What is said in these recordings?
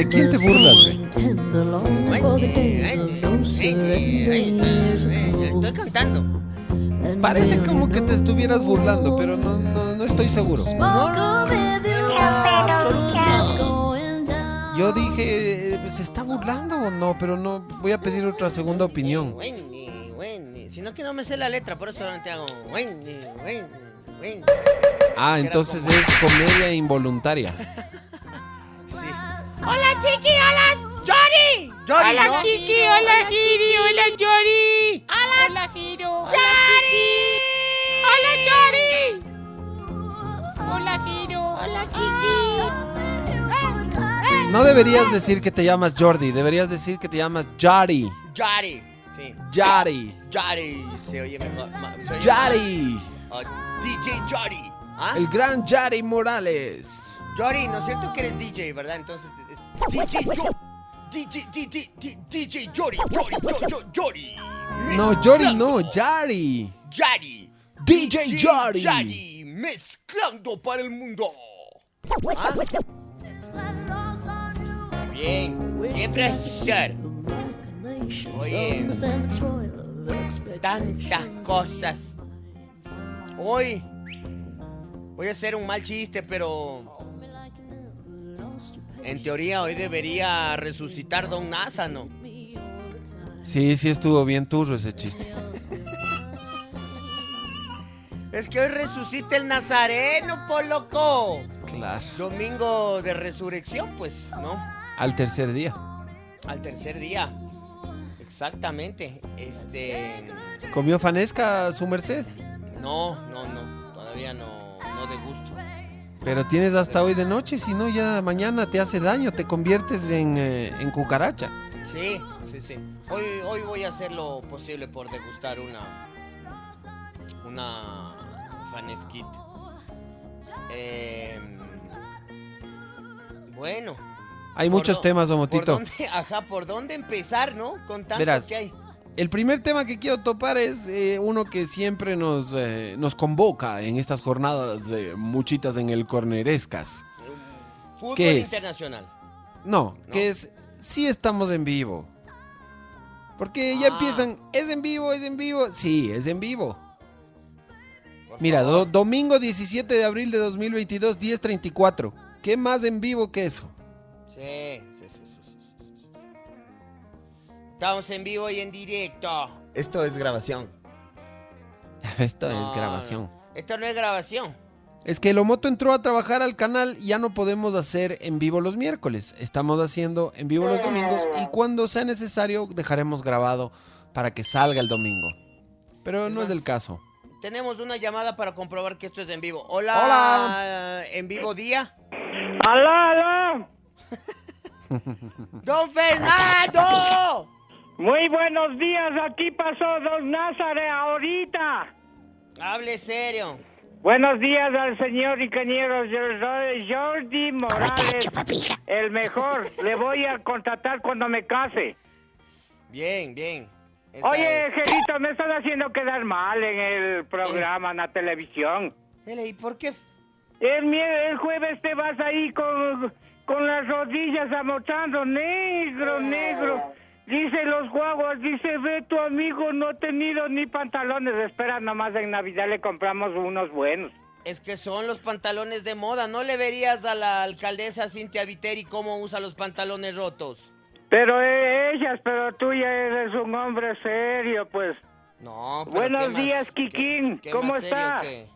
¿De quién te burlas, güey? Estoy cantando. And Parece como que te estuvieras burlando, pero no, no, no estoy seguro. Yo dije, eh, ¿se está burlando o no? Pero no, voy a pedir otra segunda opinión. Wendy, Wendy. Si no es que no me sé la letra, por eso solamente hago Wendy, Wendy, Wendy. Ah, entonces es comedia involuntaria. Hola, Chiqui, hola. Jory, Hola ¿no? Kiki, hola Giri, hola Yori. Hola, Giro. Yari. Hola Yori. Hola Giro, hola Kiki. No deberías decir que te llamas Jordi, deberías decir que te llamas Jari. Jory. Sí. Jari. Jory. Se oye mejor. más. Ah, DJ Jory. ¿Ah? El gran Jari Morales. Jory, ¿no es cierto que eres DJ, verdad? Entonces, es DJ Jo- DJ, DJ, DJ, DJ Jory, Jory, Jo- Jo- Jory. No, Jori no, Jari. Yari. DJ Jory. Yari, mezclando para el mundo. ¿Ah? Bien, bien, profesor. Oye. Tantas cosas. Hoy voy a hacer un mal chiste, pero en teoría hoy debería resucitar Don NASA, ¿no? Sí, sí estuvo bien turro ese chiste. Es que hoy resucita el Nazareno, por loco. Claro. Domingo de resurrección, pues, ¿no? Al tercer día. Al tercer día. Exactamente. Este. ¿Comió fanesca su merced? No, no, no. Todavía no, no de gusto. Pero tienes hasta hoy de noche, si no ya mañana te hace daño, te conviertes en, eh, en cucaracha. Sí, sí, sí. Hoy, hoy voy a hacer lo posible por degustar una. Una. Fanesquita. Em, bueno. Hay ¿por muchos temas, ¿Por Omotito. dónde, ajá, ¿por dónde empezar, no? Con tanto Verás. que hay. El primer tema que quiero topar es eh, uno que siempre nos, eh, nos convoca en estas jornadas eh, muchitas en el cornerescas. Fútbol ¿Qué es? internacional. No, ¿No? que es sí estamos en vivo. Porque ya Ah. empiezan, ¿es en vivo? ¿Es en vivo? Sí, es en vivo. Por Mira, do- domingo 17 de abril de 2022, 10.34. ¿Qué más en vivo que eso? Sí. Estamos en vivo y en directo. Esto es grabación. Esto No, es grabación. no. Esto no es grabación. Es que Lomoto entró a trabajar al canal y ya no podemos hacer en vivo los miércoles. Estamos haciendo en vivo los domingos y cuando sea necesario dejaremos grabado para que salga el domingo. Pero no es del caso. Tenemos una llamada para comprobar que esto es en vivo. Hola. Hola. En vivo día. ¡Aló, aló! Don Fernando. Muy buenos días, aquí pasó Don Názare ahorita. Hable serio. Buenos días al señor ingeniero Jordi- Jordi Morales, el mejor. Le voy a contratar cuando me case. Bien, bien. Esa Oye, es. Gerito, me estás haciendo quedar mal en el programa, en la televisión. Ele, ¿Y por qué? El, el jueves te vas ahí con, con las rodillas amochando, negro, negro. Dice los guaguas, dice, ve, tu amigo no ha tenido ni pantalones. Espera, nomás en Navidad le compramos unos buenos. Es que son los pantalones de moda. ¿No le verías a la alcaldesa Cintia Viteri cómo usa los pantalones rotos? Pero eh, ellas, pero tú ya eres un hombre serio, pues. No, pero Buenos ¿qué más- días, Kikín. qué- qué ¿Cómo más serio está? que-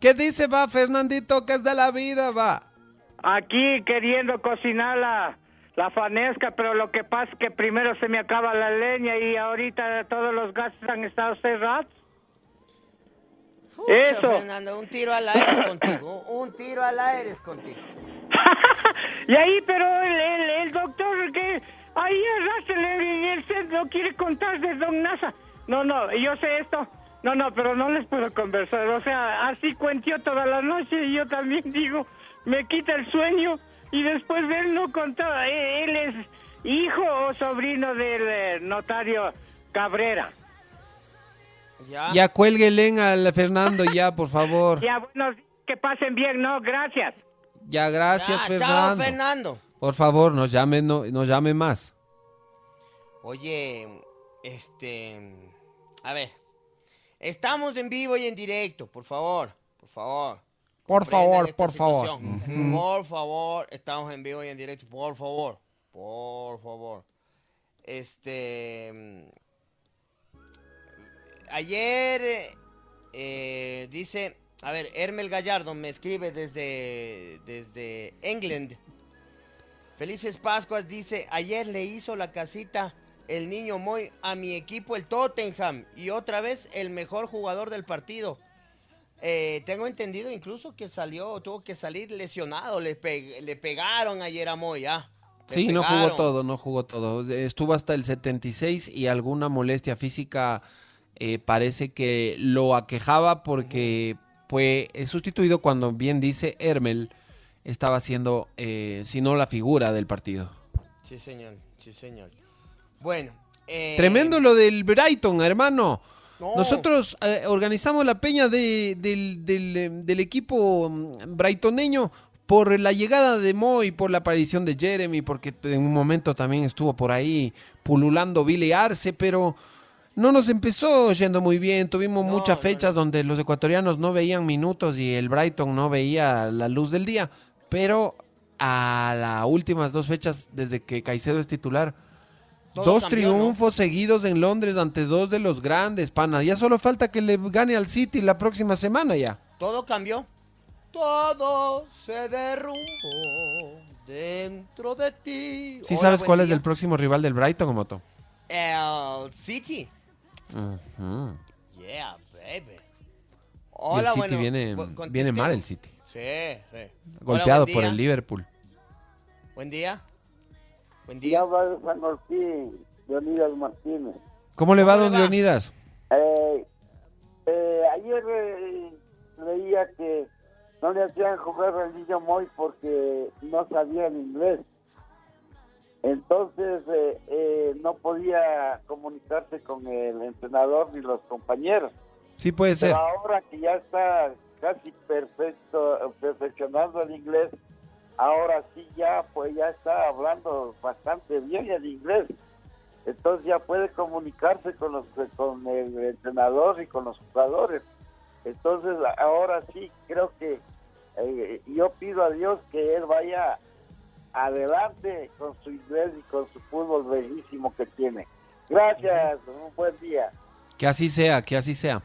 ¿Qué dice, va, Fernandito? ¿Qué es de la vida, va? Aquí queriendo cocinar la, fanesca, pero lo que pasa es que primero se me acaba la leña y ahorita todos los gases han estado cerrados. Pucha, Eso. Fernando, un tiro al aire contigo. Un tiro al aire es contigo. y ahí, pero el, el, el doctor que ahí arrástrele en el centro quiere contar de Don Nasa. No, no, yo sé esto. No, no, pero no les puedo conversar. O sea, así cuentió toda la noche y yo también digo, me quita el sueño y después de él no contaba. Eh, Él es hijo o sobrino del eh, notario Cabrera. Ya. Ya cuélguele al Fernando, ya, por favor. Ya, bueno, que pasen bien, ¿no? Gracias. Ya, gracias, Ya, Fernando. Chao, Fernando. Por favor, nos llame, no, nos llame más. Oye, este. A ver. Estamos en vivo y en directo, por favor. Por favor. Por favor, por favor. Por favor, estamos en vivo y en directo. Por favor. Por favor. Este. Ayer eh, eh, dice. A ver, Hermel Gallardo me escribe desde, desde England. Felices Pascuas dice, ayer le hizo la casita el niño Moy a mi equipo, el Tottenham, y otra vez el mejor jugador del partido. Eh, tengo entendido incluso que salió, tuvo que salir lesionado, le, pe- le pegaron ayer a Moy, ah. Sí, no jugó todo, no jugó todo. Estuvo hasta el 76 y alguna molestia física eh, parece que lo aquejaba porque fue sustituido cuando bien dice Hermel estaba siendo, eh, si no la figura del partido. Sí, señor, sí, señor. Bueno. eh, Tremendo lo del Brighton, hermano. No, Nosotros eh, organizamos la peña de- del, del, eh, del equipo mm, brightoneño por la llegada de Moy, por la aparición de Jeremy, porque en un momento también estuvo por ahí pululando Billy Arce, pero no nos empezó yendo muy bien. Tuvimos No, muchas fechas donde los ecuatorianos no veían minutos y el Brighton no veía la luz del día, pero a las últimas dos fechas, desde que Caicedo es titular, Todo Dos cambió, ¿no? triunfos seguidos en Londres ante dos de los grandes, pana. Ya solo falta que le gane al City la próxima semana ya. Todo cambió. Todo se derrumbó dentro de ti. ¿Sí Hola, sabes cuál es el próximo rival del Brighton Moto? El City. Ujú. Yeah, baby. Y el Hola, City bueno. viene, mal el City. Sí, sí. Hola, Golpeado por el Liverpool. Buen día. Buen Ya día. va de San Martín, Leonidas Martínez. ¿Cómo le va, ¿Cómo le don va? Leonidas? Eh, eh, ayer eh, leía que no le hacían jugar al niño Moy porque no sabía el inglés. Entonces eh, eh, no podía comunicarse con el entrenador ni los compañeros. Sí puede ser. Pero ahora que ya está casi perfecto, perfeccionando el inglés, ahora sí ya pues ya está hablando bastante bien el inglés. Entonces ya puede comunicarse con los con el entrenador y con los jugadores. Entonces ahora sí creo que eh, yo pido a Dios que él vaya adelante con su inglés y con su fútbol bellísimo que tiene. Gracias, un buen día. Que así sea, que así sea.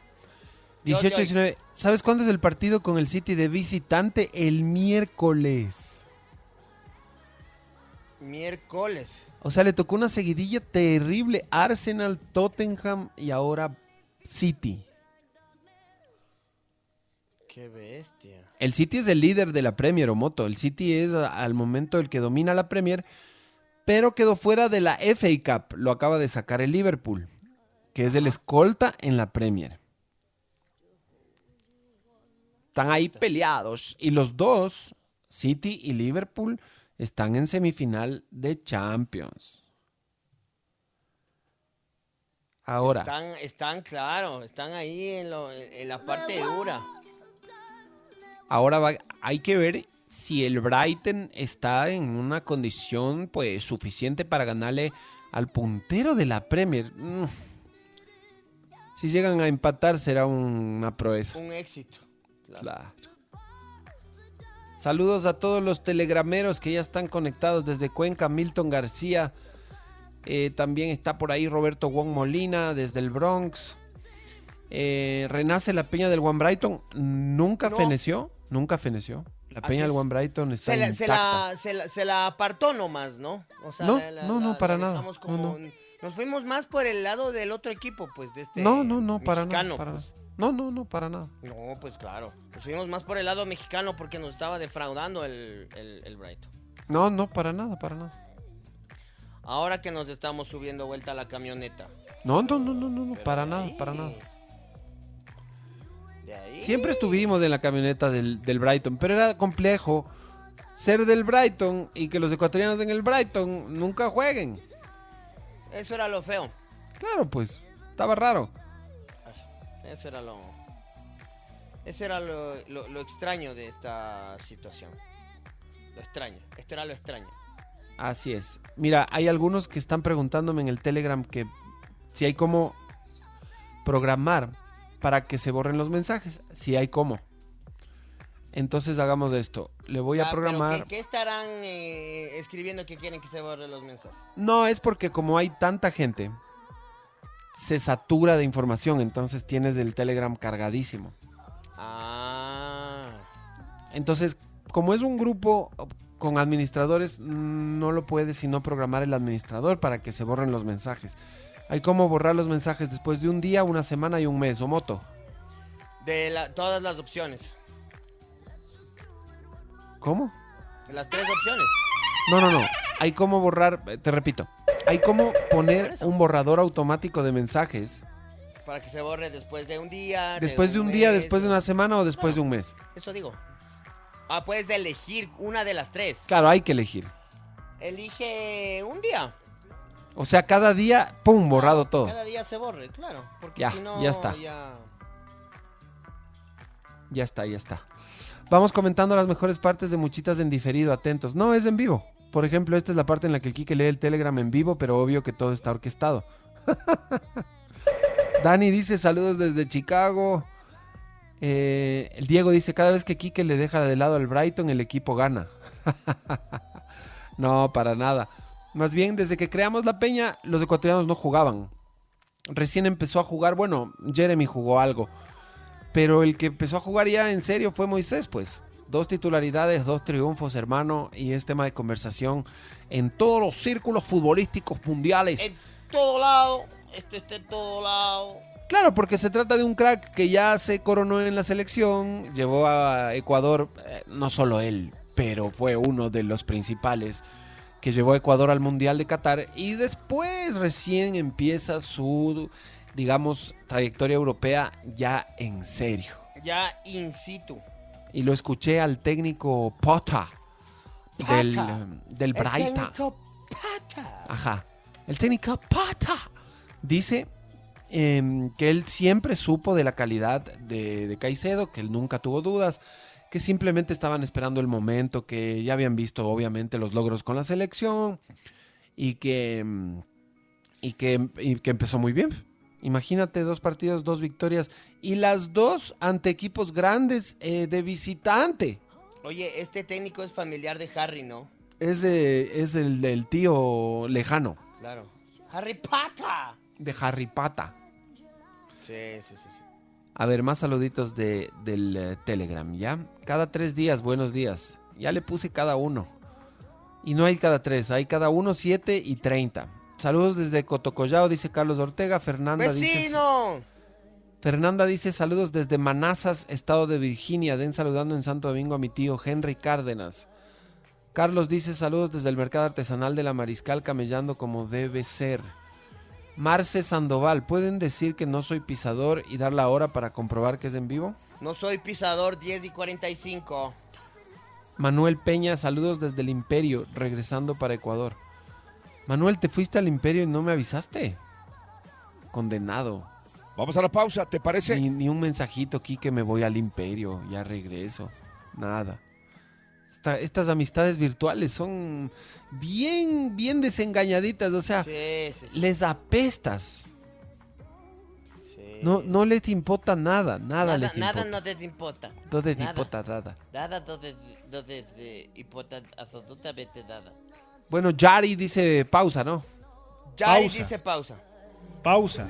Yo- 18 yo- 19. ¿Sabes cuándo es el partido con el City de visitante? El miércoles. Miércoles. O sea, le tocó una seguidilla terrible. Arsenal, Tottenham y ahora City. Qué bestia. El City es el líder de la Premier, Omoto. El City es al momento el que domina la Premier, pero quedó fuera de la FA Cup. Lo acaba de sacar el Liverpool, que es el escolta en la Premier. Están ahí peleados. Y los dos, City y Liverpool, están en semifinal de Champions. Ahora. Están, están, claro, están ahí en, lo- en la parte dura. Ahora va- hay que ver si el Brighton está en una condición pues suficiente para ganarle al puntero de la Premier. Mm. Si llegan a empatar será una proeza. Un éxito. Claro. Claro. Saludos a todos los telegrameros que ya están conectados desde Cuenca. Milton García Eh, también está por ahí Roberto Wong Molina desde el Bronx. Eh, renace la peña del One Brighton. Nunca No. feneció. Nunca feneció. La peña del. One Brighton está Se la, se, la, se, la, se la apartó nomás, ¿no? O sea, No, la- no, no, para nada. No, no. Nos fuimos más por el lado del otro equipo, pues, de este. No, no, no, para mexicano, nada. para pues. nada. No, no, no, para nada. No, pues claro. Nos fuimos más por el lado mexicano porque nos estaba defraudando el, el, el Brighton. No, no, para nada, para nada. Ahora que nos estamos subiendo vuelta a la camioneta. No, no, no, no, no, no, para nada, ahí- para nada. De ahí. Siempre estuvimos en la camioneta del, del Brighton, pero era complejo ser del Brighton y que los ecuatorianos en el Brighton nunca jueguen. Eso era lo feo. Claro, pues, estaba raro. Eso era lo. Eso era lo, lo- lo extraño de esta situación. Lo extraño. Esto era lo extraño. Así es. Mira, hay algunos que están preguntándome en el Telegram que si hay cómo programar para que se borren los mensajes. Si hay cómo. Entonces hagamos esto. Le voy Ah, a pero programar. ¿qué, qué estarán eh, escribiendo que quieren que se borren los mensajes? No, es porque como hay tanta gente, se satura de información, entonces tienes el Telegram cargadísimo. Ah. Entonces, como es un grupo con administradores, no lo puede sino programar el administrador para que se borren los mensajes. Hay como borrar los mensajes después de un día, una semana y un mes, o moto. De la- todas las opciones. ¿Cómo? De las tres opciones. No, no, no. Hay como borrar, eh, te repito, hay como poner un borrador automático de mensajes Para que se borre después de un día. después de un día, mes, después de una semana o después de un mes. Eso digo. Ah, puedes elegir una de las tres. Claro, hay que elegir. Elige un día. O sea, cada día, ¡pum!, borrado todo. Cada día se borre, claro. Porque Ya, si no, ya está. ya- Ya está, ya está. Vamos comentando las mejores partes de Muchitas en diferido, atentos. No, es en vivo. Por ejemplo, esta es la parte en la que el Kike lee el Telegram en vivo, pero obvio que todo está orquestado. Dani dice saludos desde Chicago. Eh, el Diego dice, cada vez que Kike le deja de lado al Brighton, el equipo gana. no, para nada. Más bien, desde que creamos la peña, los ecuatorianos no jugaban. Recién empezó a jugar, bueno, Jeremy jugó algo. Pero el que empezó a jugar ya en serio fue Moisés, pues. Dos titularidades, dos triunfos, hermano, y es tema de conversación en todos los círculos futbolísticos mundiales. En todo lado. Esto está en todo lado. Claro, porque se trata de un crack que ya se coronó en la selección, llevó a Ecuador, eh, no solo él, pero fue uno de los principales que llevó a Ecuador al Mundial de Qatar y después recién empieza su, digamos, trayectoria europea ya en serio. Ya in situ. Y lo escuché al técnico Pota del, Pata. del El Brighton. técnico Pata. Ajá. El técnico Pata dice em, que él siempre supo de la calidad de, de Caicedo, que él nunca tuvo dudas, que simplemente estaban esperando el momento, que ya habían visto obviamente los logros con la selección y que, em, y que, y que empezó muy bien. Imagínate dos partidos, dos victorias y las dos ante equipos grandes eh, de visitante. Oye, este técnico es familiar de Harry, ¿no? Es, de- es el del tío lejano Claro. Harry Pata. de Harry Pata. Sí, sí, sí. sí. A ver, más saluditos de, del eh, Telegram, ¿ya? Cada tres días, buenos días. Ya le puse cada uno. Y no hay cada tres, hay cada uno, siete y treinta. Saludos desde Cotocollao, dice Carlos Ortega. Fernanda dice, ¡Vecino! Fernanda dice saludos desde Manassas, estado de Virginia. Den saludando en Santo Domingo a mi tío Henry Cárdenas. Carlos dice saludos desde el mercado artesanal de la Mariscal camellando como debe ser. Marce Sandoval, ¿pueden decir que no soy pisador y dar la hora para comprobar que es en vivo? No soy pisador 10 y 45. Manuel Peña, saludos desde el Imperio, regresando para Ecuador. Manuel, ¿te fuiste al Imperio y no me avisaste? Condenado. Vamos a la pausa, ¿te parece? Ni, ni un mensajito aquí que me voy al Imperio, ya regreso. Nada. Esta- estas amistades virtuales son bien, bien desengañaditas, o sea, Sí, sí, sí. les apestas. No, no les importa nada, nada, nada, les nada importa. no te importa. No les nada. importa nada. Nada no te, no te, te importa absolutamente nada. Bueno, Yari dice pausa, ¿no? Yari Pausa. dice pausa. Pausa.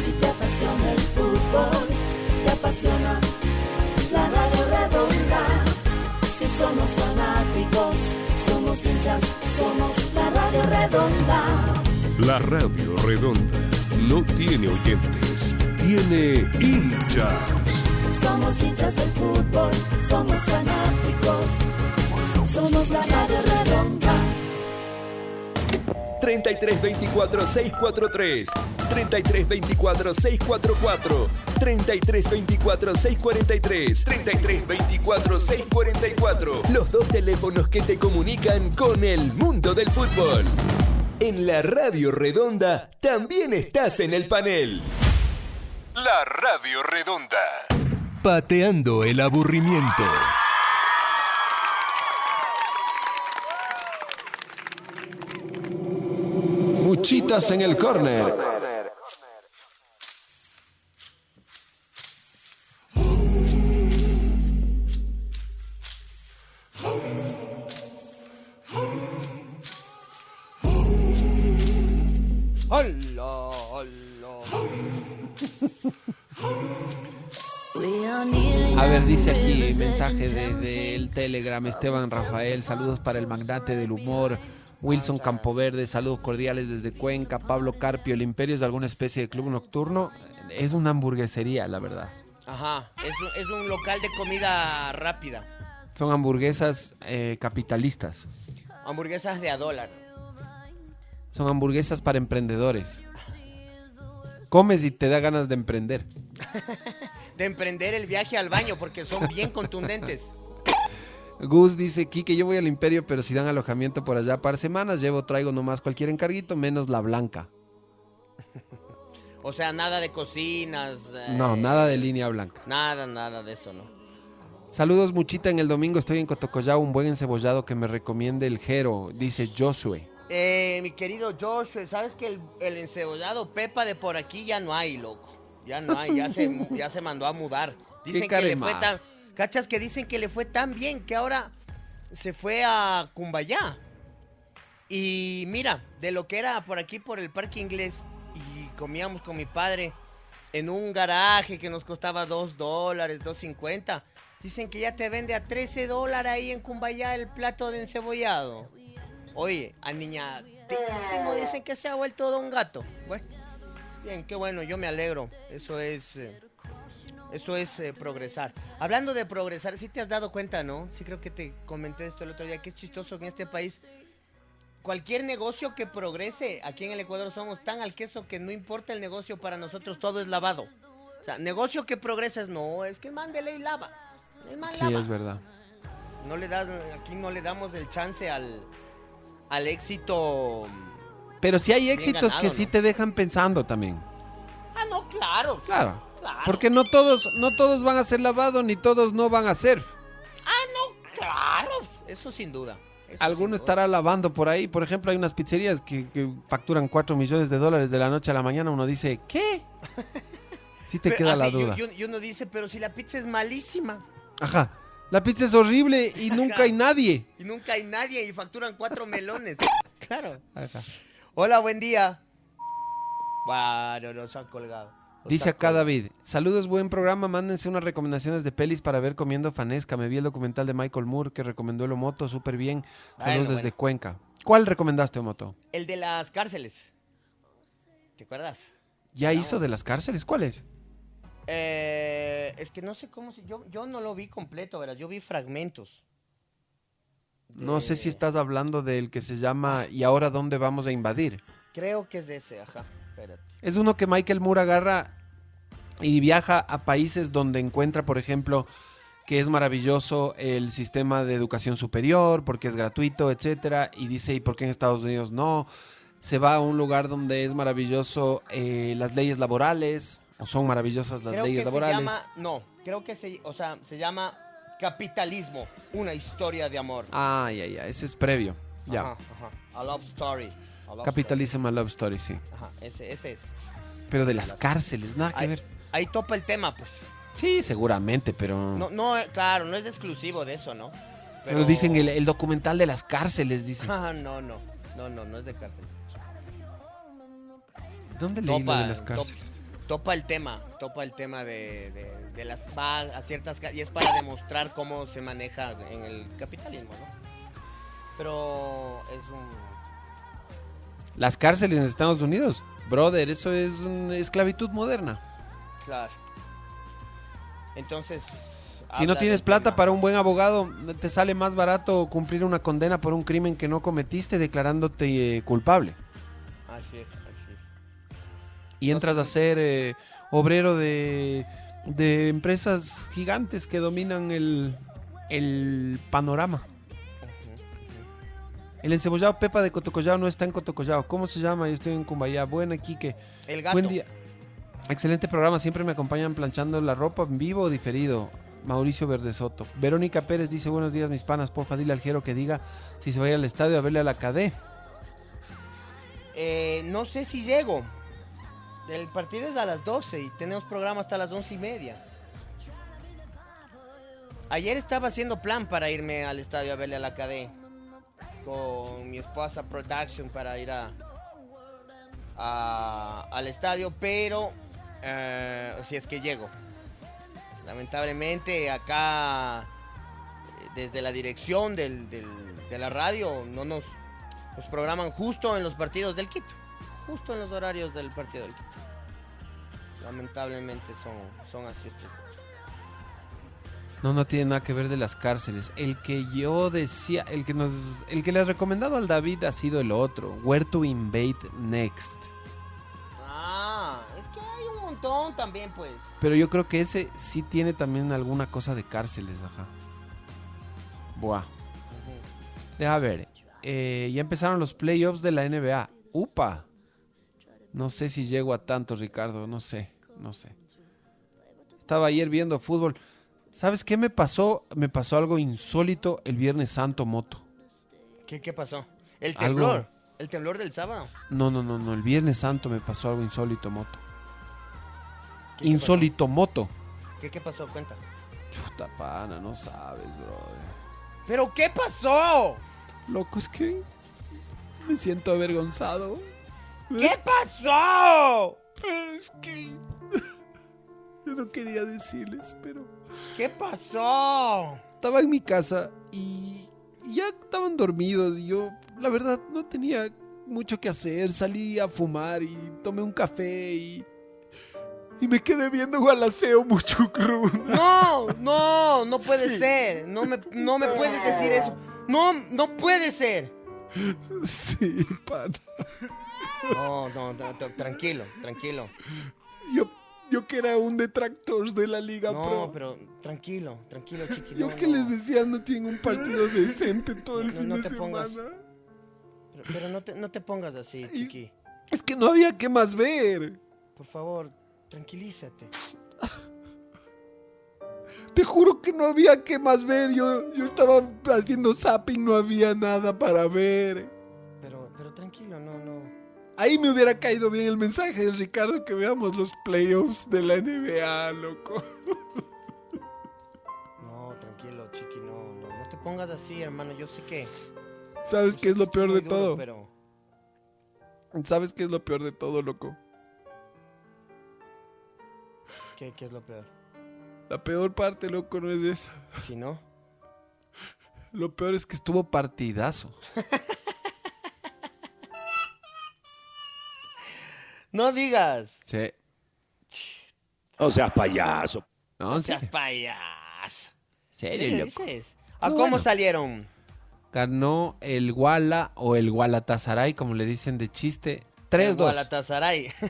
Si te apasiona el fútbol, te apasiona Si somos fanáticos, somos hinchas, somos la radio redonda. La Radio Redonda no tiene oyentes, tiene hinchas. Somos hinchas del fútbol, somos fanáticos, somos la radio redonda. 33 24 643 33 24 644 33 24 643 33 24 644 Los dos teléfonos que te comunican con el mundo del fútbol. En la Radio Redonda también estás en el panel. La Radio Redonda. Pateando el aburrimiento. Muchitas en el córner. Hola, hola. A ver, dice aquí mensaje de- del Telegram, Esteban Rafael, saludos para el magnate del humor, Wilson Campoverde, saludos cordiales desde Cuenca, Pablo Carpio, el Imperio es de alguna especie de club nocturno, es una hamburguesería, la verdad. Ajá, es un, es un local de comida rápida. Son hamburguesas eh, capitalistas, Hamburguesas de a dólar. Son hamburguesas para emprendedores. Comes y te da ganas de emprender. De emprender el viaje al baño porque son bien contundentes. Gus dice, Kike, yo voy al Imperio, pero si dan alojamiento por allá par semanas, llevo, traigo nomás cualquier encarguito, menos la blanca. O sea, nada de cocinas. eh, No, nada de línea blanca. Nada, nada de eso, ¿no? Saludos, Muchita. En el domingo estoy en Cotocollao, un buen encebollado que me recomiende el Jero, dice Josué. Eh, mi querido Joshua, ¿sabes que el, el encebollado Pepa de por aquí ya no hay, loco? Ya no hay, ya se, ya se mandó a mudar. Dicen que le fue tan... ¿Cachas que dicen que le fue tan bien que ahora se fue a Cumbayá? Y mira, de lo que era por aquí, por el parque inglés, y comíamos con mi padre en un garaje que nos costaba 2 dólares, 2.50. Dicen que ya te vende a 13 dólares ahí en Cumbayá el plato de encebollado. Oye, a niña, dicen que se ha vuelto todo un gato. Bueno, bien, qué bueno, yo me alegro. Eso es, eh, eso es eh, progresar. Hablando de progresar, sí te has dado cuenta, ¿no? Sí creo que te comenté esto el otro día, que es chistoso que en este país cualquier negocio que progrese, aquí en el Ecuador somos tan al queso que no importa el negocio para nosotros, todo es lavado. O sea, negocio que progrese, no, es que el man de ley lava. El man Sí, lava. es verdad. No le das, aquí no le damos el chance al, al éxito. Pero sí hay éxitos ganado, que sí ¿no? te dejan pensando también. Ah, no, claro. Claro. Claro. Porque no todos, no todos van a ser lavados ni todos no van a ser. Ah, no, claro. Eso sin duda. Eso Alguno sin duda. estará lavando por ahí. Por ejemplo, hay unas pizzerías que, que facturan 4 millones de dólares de la noche a la mañana. Uno dice, ¿qué? Sí te Pero, queda la así, y- duda. Y uno dice, pero si la pizza es malísima Ajá. La pizza es horrible y nunca hay nadie. y nunca hay nadie y facturan cuatro melones. claro. Ajá. Hola, buen día. Bueno, nos han colgado. Nos Dice han acá colgado. David, saludos, buen programa, mándense unas recomendaciones de pelis para ver comiendo fanesca. Me vi el documental de Michael Moore que recomendó el Omoto, súper bien. Saludos Bueno, desde bueno. Cuenca. ¿Cuál recomendaste, Omoto? El de las cárceles. ¿Te acuerdas? ¿Ya hizo de las cárceles? ¿Cuál es? Eh, es que no sé cómo se... Yo, yo no lo vi completo, ¿verdad? Yo vi fragmentos. No sé si estás hablando del que se llama ¿Y ahora dónde vamos a invadir? Creo que es ese, ajá. Espérate. Es uno que Michael Moore agarra y viaja a países donde encuentra, por ejemplo, que es maravilloso el sistema de educación superior, porque es gratuito, etcétera, y dice, ¿y por qué en Estados Unidos no? Se va a un lugar donde es maravilloso eh, las leyes laborales, o son maravillosas las creo leyes que laborales. se llama... No, creo que se... O sea, se llama Capitalismo. Una historia de amor. Ay, ay, ay, ese es previo. Ya. Ajá, ajá. A Love Story. A Love Capitalism a Love Story, sí. Ajá, ese, ese es. Pero de las cárceles, nada que Ahí, ver. ahí topa el tema, pues. Sí, seguramente, pero... No, no, eh, claro, no es exclusivo de eso, ¿no? Pero dicen el, el documental de las cárceles, dicen. Ah, no, no, no, no, no es de cárcel. ¿Dónde leí lo Topa, de las top- cárceles? Topa el tema, topa el tema de, de- de las va a ciertas y es para demostrar cómo se maneja en el capitalismo, ¿no? Pero es un Las cárceles en Estados Unidos, brother, eso es una esclavitud moderna. claro. Entonces, Si no tienes plata tema. para un buen abogado, te sale más barato cumplir una condena por un crimen que no cometiste declarándote eh, culpable. Así es. Y entras a ser eh, obrero de, de empresas gigantes que dominan el, el panorama. El encebollado Pepa de Cotocollao no está en Cotocollao. ¿Cómo se llama? Yo estoy en Cumbayá. Buena, Quique. El gato. Buen día. Excelente programa. Siempre me acompañan planchando la ropa en vivo o diferido. Mauricio Verdesoto. Verónica Pérez dice: Buenos días, mis panas. Porfa, dile al Jero que diga si se va a ir al estadio a verle a la KD. Eh, no sé si llego. El partido es a las 12 y tenemos programa hasta las 11 y media. Ayer estaba haciendo plan para irme al estadio a verle a la KD. Con mi esposa Production para ir a, al estadio, pero eh, si es que llego. Lamentablemente acá, desde la dirección de la radio, no nos, nos programan justo en los partidos del Quito. Justo en los horarios del partido del Quito. Lamentablemente son, son así estos. No, no tiene nada que ver de las cárceles. El que yo decía, el que nos, el que le has recomendado al David ha sido el otro. Where to invade next. Ah, es que hay un montón también, pues. Pero yo creo que ese sí tiene también alguna cosa de cárceles, ajá. Buah. Deja ver. eh, ya empezaron los playoffs de la NBA. ¡Upa! No sé si llego a tanto, Ricardo. No sé, no sé. Estaba ayer viendo fútbol. ¿Sabes qué me pasó? Me pasó algo insólito el Viernes Santo, Moto. ¿Qué, qué pasó? El Algo- temblor. El temblor del sábado. No, no, no, no. El Viernes Santo me pasó algo insólito, Moto. ¿Qué- qué Insólito, Moto. ¿Qué, qué pasó? Cuenta. Chuta pana, no sabes, brother. ¿Pero qué pasó? Loco, es que me siento avergonzado. ¿Qué pasó? Pero es que yo no quería decirles, pero ¿Qué pasó? estaba en mi casa y ya estaban dormidos y yo, la verdad, no tenía mucho que hacer. Salí a fumar y tomé un café y y me quedé viendo Gualaceo mucho No, no, no puede Sí. ser. No me, no me puedes decir eso. No, no puede ser. Sí, pana. No, no, no, no, tranquilo, tranquilo. Yo, yo que era un detractor de la Liga No, Pro. pero tranquilo, tranquilo, chiqui. Yo no, que no. les decía no tienen un partido decente todo el No, fin no de semana. pongas- Pero, pero no, te, no te pongas así, chiqui. Es que no había que más ver. Por favor, tranquilízate. Te juro que no había que más ver. Yo, yo estaba haciendo zapping, no había nada para ver. Pero, pero tranquilo, no, no. Ahí me hubiera caído bien el mensaje de Ricardo que veamos los playoffs de la NBA, loco. No, tranquilo, chiqui, no, no, no te pongas así, hermano. Yo sé que. ¿Sabes qué es lo peor de duro, todo? Pero ¿Sabes qué es lo peor de todo, loco? ¿qué, qué es lo peor? La peor parte, loco, no es esa. Si no, Lo peor es que estuvo partidazo. no digas. Sí. No seas payaso. No, No seas payaso. Serio, ¿Sí le loco. dices? ¿A Qué cómo bueno. salieron? Ganó el Guala o el Gualatasaray, como le dicen de chiste. 3-2. Gualatasaray.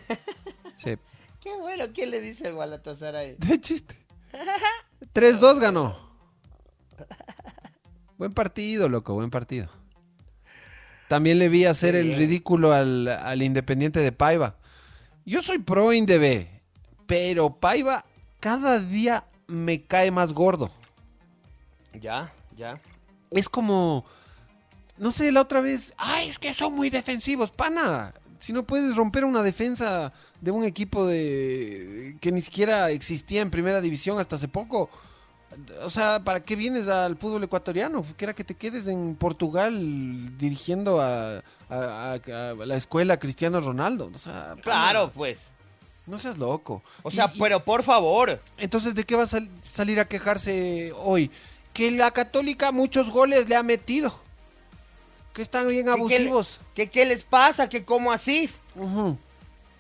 Sí. Qué bueno, ¿quién le dice el Gualatasaray? De chiste. 3-2 ganó. Buen partido, loco, buen partido. También le vi hacer Qué el ridículo al, al Independiente de Paiva. Yo soy pro Indebe, pero Paiva cada día me cae más gordo. Ya, ya. Es como. no sé, la otra vez, ay, es que son muy defensivos, pana. Si no puedes romper una defensa de un equipo de que ni siquiera existía en primera división hasta hace poco. O sea, ¿para qué vienes al fútbol ecuatoriano? Que era que te quedes en Portugal dirigiendo a, a- a- a la escuela Cristiano Ronaldo. O sea, pana, Claro, pues. no seas loco. O sea, Y- pero por favor. entonces, ¿de qué va a sal- salir a quejarse hoy? Que la Católica muchos goles le ha metido. Que están bien ¿Qué- qué le- abusivos. ¿Qué, qué les pasa? ¿Que cómo así? Ujú.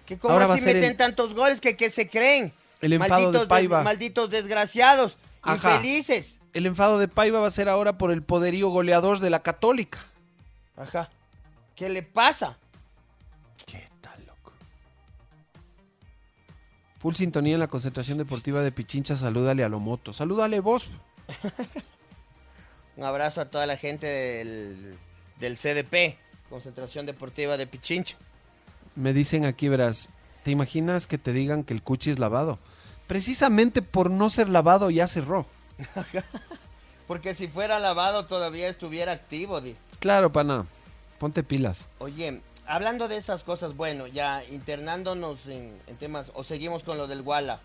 ¿Que cómo Ahora así meten el- tantos goles? ¿Que, que se creen? El enfado de malditos, des- Paiva. malditos desgraciados. Ajá. Infelices. El enfado de Paiva va a ser ahora por el poderío goleador de la Católica. Ajá. ¿Qué le pasa? ¿Qué tal, loco? Full sintonía en la concentración deportiva de Pichincha. Salúdale a Lomoto. Salúdale vos. Un abrazo a toda la gente del, del CDP, Concentración Deportiva de Pichincha. Me dicen aquí, verás, ¿te imaginas que te digan que el cuchi es lavado? Precisamente por no ser lavado ya cerró. Porque si fuera lavado todavía estuviera activo. di. Claro, pana. Ponte pilas. Oye, hablando de esas cosas, bueno, ya internándonos en, en temas, o seguimos con lo del Walla.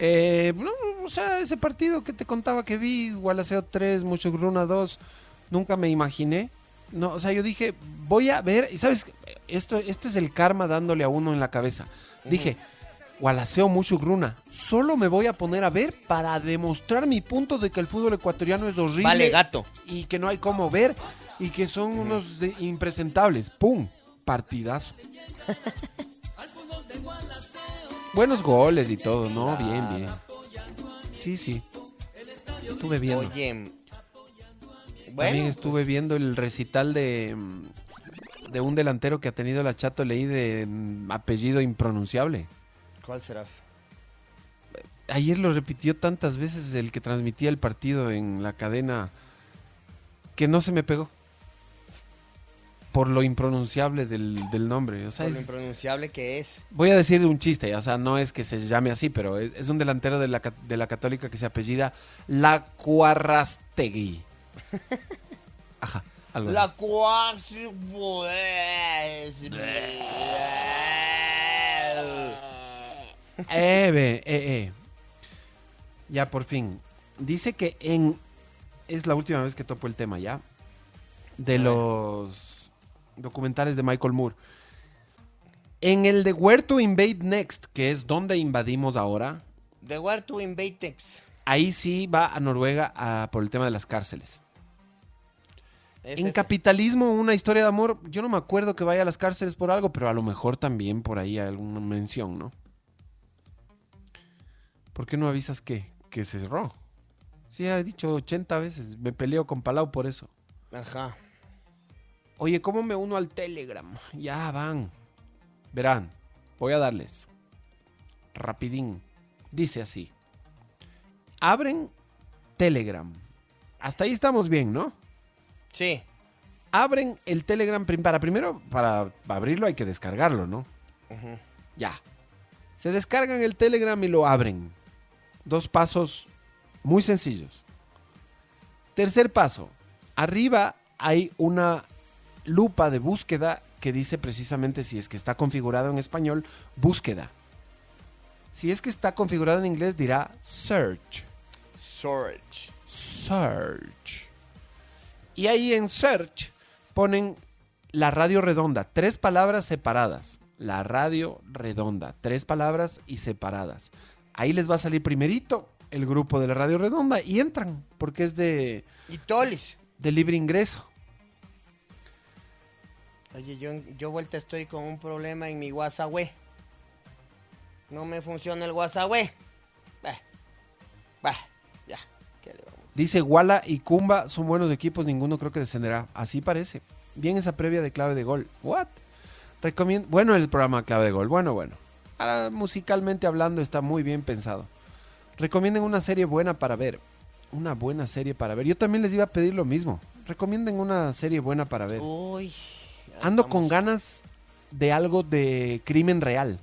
Eh, no, o sea, ese partido que te contaba que vi, Gualaceo 3, Muchugruna 2, nunca me imaginé. No, o sea, yo dije, voy a ver, y sabes, esto, esto es el karma dándole a uno en la cabeza. Dije, Gualaceo Muchugruna, solo me voy a poner a ver para demostrar mi punto de que el fútbol ecuatoriano es horrible. Vale, gato. Y que no hay cómo ver, y que son unos de- impresentables. ¡Pum! Partidazo. Buenos goles y todo, ¿no? Bien, bien. Sí, sí. Estuve viendo. Oye, También bueno, estuve viendo el recital de, mm, de un delantero que ha tenido la Chato Leí de mm, apellido impronunciable. ¿Cuál será? Ayer lo repitió tantas veces el que transmitía el partido en la cadena que no se me pegó. Por lo impronunciable del, del nombre. O sea, Por lo impronunciable que es. Voy a decir un chiste, o sea, no es que se llame así, pero es, es un delantero de la, de la Católica que se apellida La Cuarrastegui. Ajá, algo La cuasi. Eh, eh, eh. Ya, por fin. Dice que en... Es la última vez que topo el tema, ¿ya? De los documentales de Michael Moore. En el de Where to Invade Next, que es donde invadimos ahora, The War to Invatex. ahí sí va a Noruega a- por el tema de las cárceles. Es en ese. capitalismo, una historia de amor, yo no me acuerdo que vaya a las cárceles por algo, pero a lo mejor también por ahí alguna mención, ¿no? ¿Por qué no avisas que, que cerró? Sí, he dicho 80 veces, me peleo con Palau por eso. Ajá. Oye, ¿cómo me uno al Telegram? Ya van. Verán, voy a darles. Rapidín. Dice así. Abren Telegram. Hasta ahí estamos bien, ¿no? Sí. abren el Telegram para primero, para abrirlo hay que descargarlo, ¿no? Ya. Se descargan el Telegram y lo abren. Dos pasos muy sencillos. Tercer paso. Arriba hay una lupa de búsqueda que dice precisamente si es que está configurado en español, búsqueda. Si es que está configurado en inglés dirá search. Storage. Search. Y ahí en Search ponen la radio redonda, tres palabras separadas. La radio redonda, tres palabras y separadas. Ahí les va a salir primerito el grupo de la radio redonda y entran, porque es de, Y Tolis. de libre ingreso. Oye, yo, yo vuelta estoy con un problema en mi WhatsApp. No me funciona el WhatsApp. Bah. Bah. Ya. ¿Qué le vamos? Dice Wala y Kumba son buenos equipos, ninguno creo que descenderá. Así parece. Bien esa previa de clave de gol. What? Recomiendo. Bueno, el programa clave de gol. Bueno, bueno. Ahora, musicalmente hablando, está muy bien pensado. Recomienden una serie buena para ver. Una buena serie para ver. Yo también les iba a pedir lo mismo. Recomienden una serie buena para ver. Uy. Ando con ganas de algo de crimen real.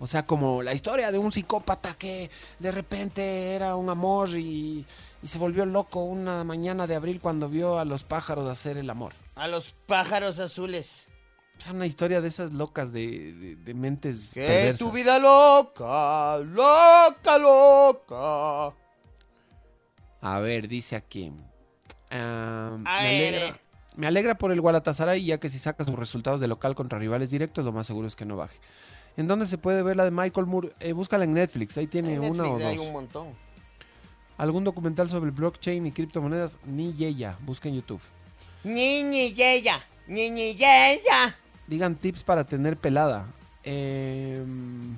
O sea, como la historia de un psicópata que de repente era un amor y, y se volvió loco una mañana de abril cuando vio a los pájaros hacer el amor. A los pájaros azules. Es una historia de esas locas de, de- de mentes Que perversas. tu vida loca, loca, loca. A ver, dice aquí. ah, me, alegra, me alegra por el Galatasaray, ya que si saca sus resultados de local contra rivales directos, lo más seguro es que no baje. ¿En dónde se puede ver la de Michael Moore? Eh, búscala en Netflix, ahí tiene En una o Netflix hay dos. un montón. ¿Algún documental sobre blockchain y criptomonedas? Ni ella, busca en YouTube. Ni, ni, yeya, ni, ni, yeya. Digan tips para tener pelada. Em,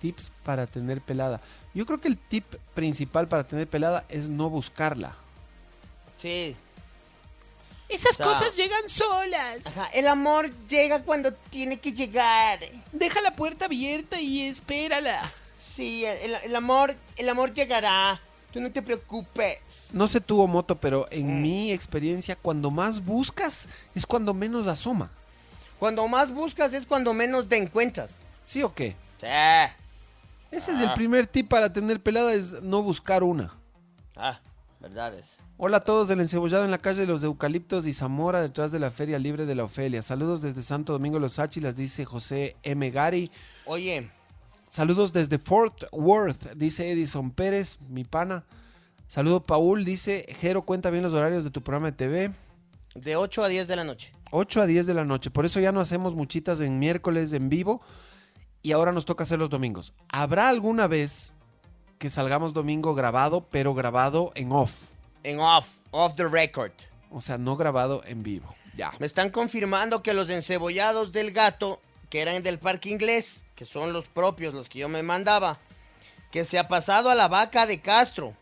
tips para tener pelada. Yo creo que el tip principal para tener pelada es no buscarla. Sí. Esas O sea, cosas llegan solas. Ajá, el amor llega cuando tiene que llegar. Deja la puerta abierta y espérala. Sí, el, el amor, el amor llegará. Tú no te preocupes. No sé tú moto, pero en mi experiencia, cuando más buscas es cuando menos asoma. Cuando más buscas es cuando menos te encuentras. ¿Sí o qué? Sí. Ese es el primer tip para tener pelada, es no buscar una. Ah, verdades. Hola a todos del encebollado en la calle de los Eucaliptos y Zamora, detrás de la Feria Libre de la Ofelia. Saludos desde Santo Domingo Los Áchilas, dice José M. Gary. Oye, Saludos desde Fort Worth, dice Edison Pérez, mi pana. Saludo Paul, dice Jero, cuenta bien los horarios de tu programa de TV. de 8 a 10 de la noche. 8 a 10 de la noche. Por eso ya no hacemos muchitas en miércoles en vivo y ahora nos toca hacer los domingos. ¿Habrá alguna vez que salgamos domingo grabado, pero grabado en off? En off, off the record. O sea, no grabado en vivo. Ya. Me están confirmando que los encebollados del gato, que eran del parque inglés, que son los propios, los que yo me mandaba, que se ha pasado a la vaca de Castro.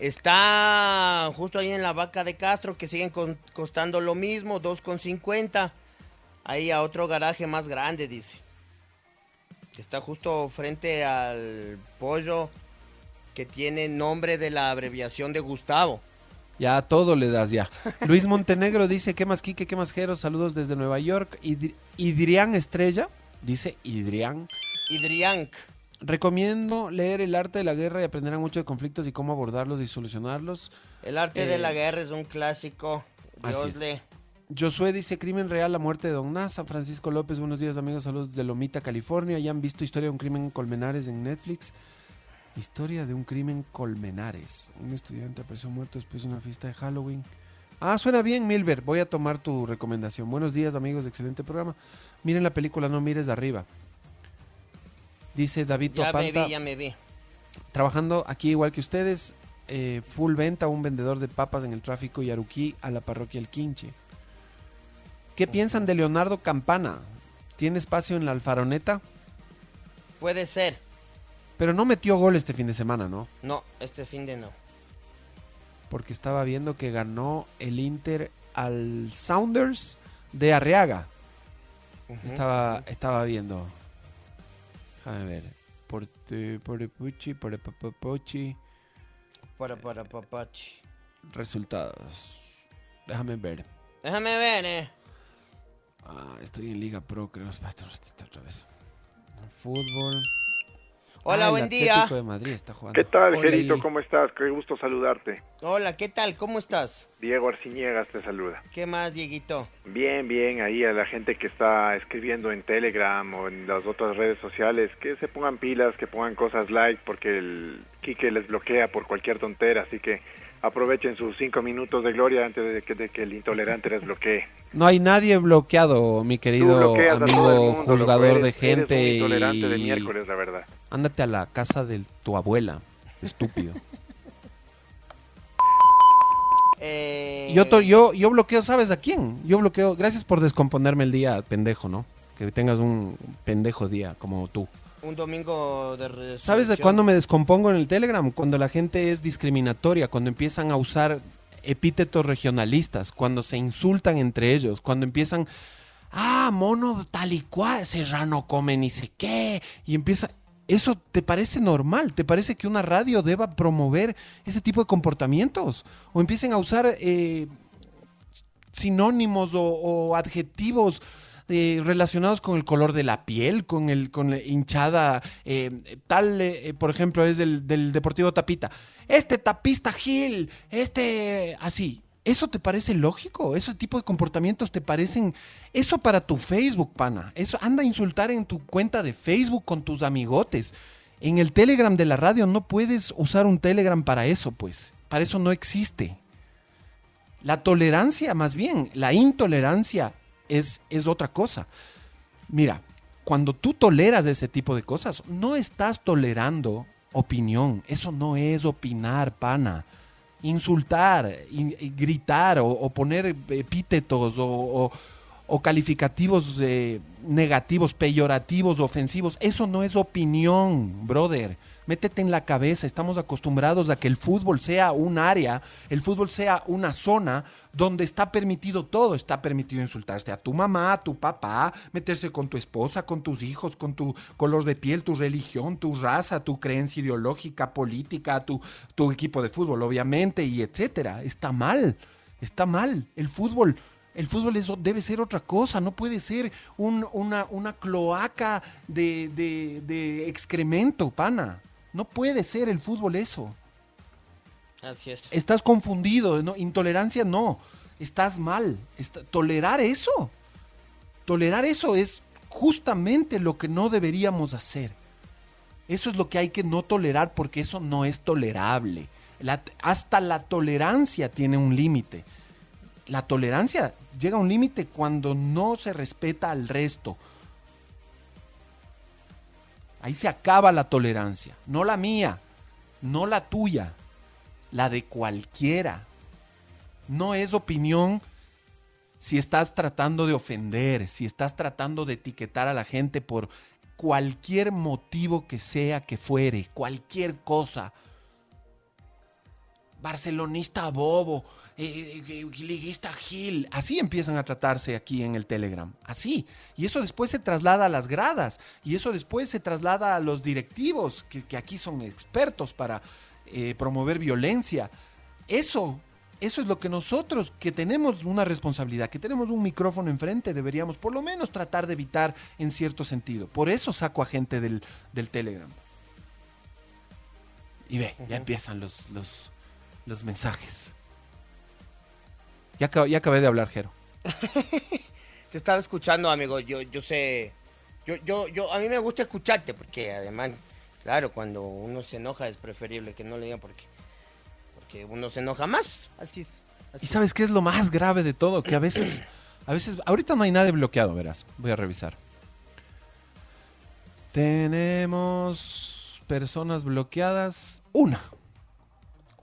Está justo ahí en la vaca de Castro, que siguen costando lo mismo, 2,50. Ahí a otro garaje más grande, dice. Está justo frente al pollo que tiene nombre de la abreviación de Gustavo. Ya todo le das ya. Luis Montenegro dice, ¿qué más Quique? ¿Qué más Jero? Saludos desde Nueva York. Idri- Idrián Estrella, dice Idrián. Idriank. Recomiendo leer El arte de la guerra y aprenderán mucho de conflictos y cómo abordarlos y solucionarlos. El arte de Eh, la guerra es un clásico. así Dios es. le. Josué dice, crimen real, la muerte de Don Nasa. Francisco López, buenos días amigos, saludos de Lomita, California. ¿Ya han visto Historia de un crimen en Colmenares en Netflix? Historia de un crimen Colmenares. Un estudiante apareció muerto después de una fiesta de Halloween. Ah, suena bien, Milber. Voy a tomar tu recomendación. Buenos días, amigos, excelente programa. Miren la película No mires de arriba. Dice David Ya me vi, ya me vi. trabajando aquí igual que ustedes, eh, full venta, un vendedor de papas en el tráfico Yaruquí a la parroquia El Quinche. ¿Qué piensan de Leonardo Campana? ¿Tiene espacio en la alfaroneta? Puede ser. Pero no metió gol este fin de semana, ¿no? No, este fin de no. Porque estaba viendo que ganó el Inter al Sounders de Arriaga. Estaba, estaba viendo. Déjame ver. Por por Puchi, por Papapochi. Para, para, papachi. Resultados. Déjame ver. Déjame ver, eh. Ah, estoy en Liga Pro, creo. Otra vez. Fútbol. Hola, Ah, buen día. Atlético de Madrid está jugando. ¿Qué tal, Hola, Gerito? ¿Cómo estás? Qué gusto saludarte. Hola, ¿qué tal? ¿Cómo estás? Diego Arciniegas te saluda. ¿Qué más, Dieguito? Bien, bien, ahí a la gente que está escribiendo en Telegram o en las otras redes sociales, que se pongan pilas, que pongan cosas like, porque el Quique les bloquea por cualquier tontera, así que aprovechen sus cinco minutos de gloria antes de que, de que el intolerante les bloquee. No hay nadie bloqueado, mi querido amigo mundo, juzgador de eres- eres gente. un intolerante de y- miércoles, la verdad. Ándate a la casa de tu abuela, estúpido. Eh, Yo, to- yo, yo bloqueo, ¿sabes a quién? Yo bloqueo, gracias por descomponerme el día, pendejo, ¿no? Que tengas un pendejo día como tú. Un domingo de. ¿Sabes de cuándo me descompongo en el Telegram? Cuando la gente es discriminatoria, cuando empiezan a usar epítetos regionalistas, cuando se insultan entre ellos, cuando empiezan, ah, mono tal y cual, serrano come ni sé qué, y empieza... ¿Eso te parece normal? ¿Te parece que una radio deba promover ese tipo de comportamientos? ¿O empiecen a usar eh, sinónimos o, adjetivos eh, relacionados con el color de la piel, con el con la hinchada, eh, tal, por ejemplo, es del, del Deportivo Tapita. Este tapista Gil, este así. ¿Eso te parece lógico? ¿Ese tipo de comportamientos te parecen... Eso para tu Facebook, pana. Eso anda a insultar en tu cuenta de Facebook con tus amigotes. En el Telegram de la radio no puedes usar un Telegram para eso, pues. Para eso no existe. La tolerancia, más bien, la intolerancia es, es otra cosa. Mira, cuando tú toleras ese tipo de cosas, no estás tolerando opinión. Eso no es opinar, pana. Insultar, gritar o, poner epítetos o, o- o calificativos eh, negativos, peyorativos, ofensivos. Eso no es opinión, brother. Métete en la cabeza. Estamos acostumbrados a que el fútbol sea un área, el fútbol sea una zona donde está permitido todo. Está permitido insultarse a tu mamá, a tu papá, meterse con tu esposa, con tus hijos, con tu color de piel, tu religión, tu raza, tu creencia ideológica, política, tu, tu equipo de fútbol, obviamente, y etcétera. Está mal. Está mal. El fútbol. El fútbol debe ser otra cosa, no puede ser un- una, una cloaca de, de- de excremento, pana. No puede ser el fútbol eso. Así es. Estás confundido, ¿no? intolerancia no, estás mal. Está- tolerar eso, tolerar eso es justamente lo que no deberíamos hacer. Eso es lo que hay que no tolerar porque eso no es tolerable. La- hasta la tolerancia tiene un límite. La tolerancia llega a un límite cuando no se respeta al resto. Ahí se acaba la tolerancia. No la mía, no la tuya, la de cualquiera. No es opinión si estás tratando de ofender, si estás tratando de etiquetar a la gente por cualquier motivo que sea que fuere, cualquier cosa. Barcelonista bobo, eh, liguista Gil. Así empiezan a tratarse aquí en el Telegram. Así. Y eso después se traslada a las gradas. Y eso después se traslada a los directivos, que, que aquí son expertos para eh, promover violencia. Eso, eso es lo que nosotros, que tenemos una responsabilidad, que tenemos un micrófono enfrente, deberíamos por lo menos tratar de evitar en cierto sentido. Por eso saco a gente del, del Telegram. Y ve, ya empiezan los, los, los mensajes. Ya, acab- ya acabé de hablar, Jero. Te estaba escuchando, amigo. Yo, yo sé. Yo, yo, yo, a mí me gusta escucharte porque además, claro, cuando uno se enoja es preferible que no le digan porque, porque uno se enoja más. pues, Así es. ¿Y sabes qué es lo más grave de todo? Que a veces, a veces, ahorita no hay nadie bloqueado, verás. Voy a revisar. Tenemos personas bloqueadas. Una.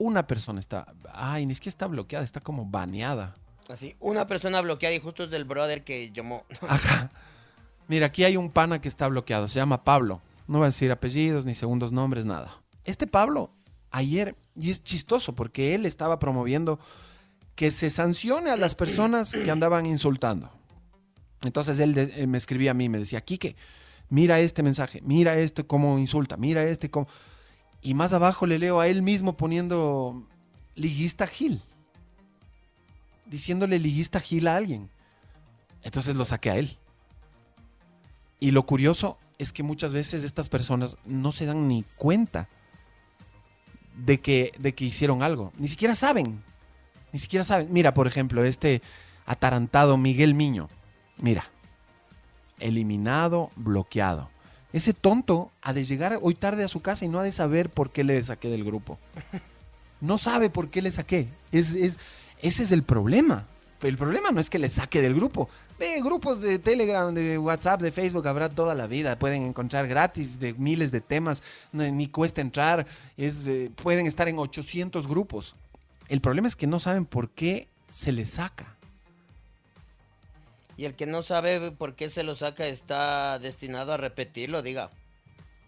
Una persona está. Ay, ni es que está bloqueada, está como baneada. Así, una persona bloqueada y justo es del brother que llamó. Mira, aquí hay un pana que está bloqueado, se llama Pablo. No voy a decir apellidos, ni segundos nombres, nada. Este Pablo, ayer, y es chistoso porque él estaba promoviendo que se sancione a las personas que andaban insultando. Entonces él, de- él me escribía a mí, me decía, Quique, mira este mensaje, mira este cómo insulta, mira este cómo... Y más abajo le leo a él mismo poniendo liguista Gil. Diciéndole liguista Gil a alguien. Entonces lo saqué a él. Y lo curioso es que muchas veces estas personas no se dan ni cuenta de que, de que hicieron algo. Ni siquiera saben. Ni siquiera saben. Mira, por ejemplo, este atarantado Miguel Miño. Mira. Eliminado, bloqueado. Ese tonto ha de llegar hoy tarde a su casa y no ha de saber por qué le saqué del grupo. No sabe por qué le saqué. Es, es- ese es el problema. El problema no es que le saque del grupo. Ve, grupos de Telegram, de WhatsApp, de Facebook habrá toda la vida. Pueden encontrar gratis de miles de temas. ni cuesta entrar. Eh, pueden estar en 800 grupos. El problema es que no saben por qué se les saca. Y el que no sabe por qué se lo saca está destinado a repetirlo, diga.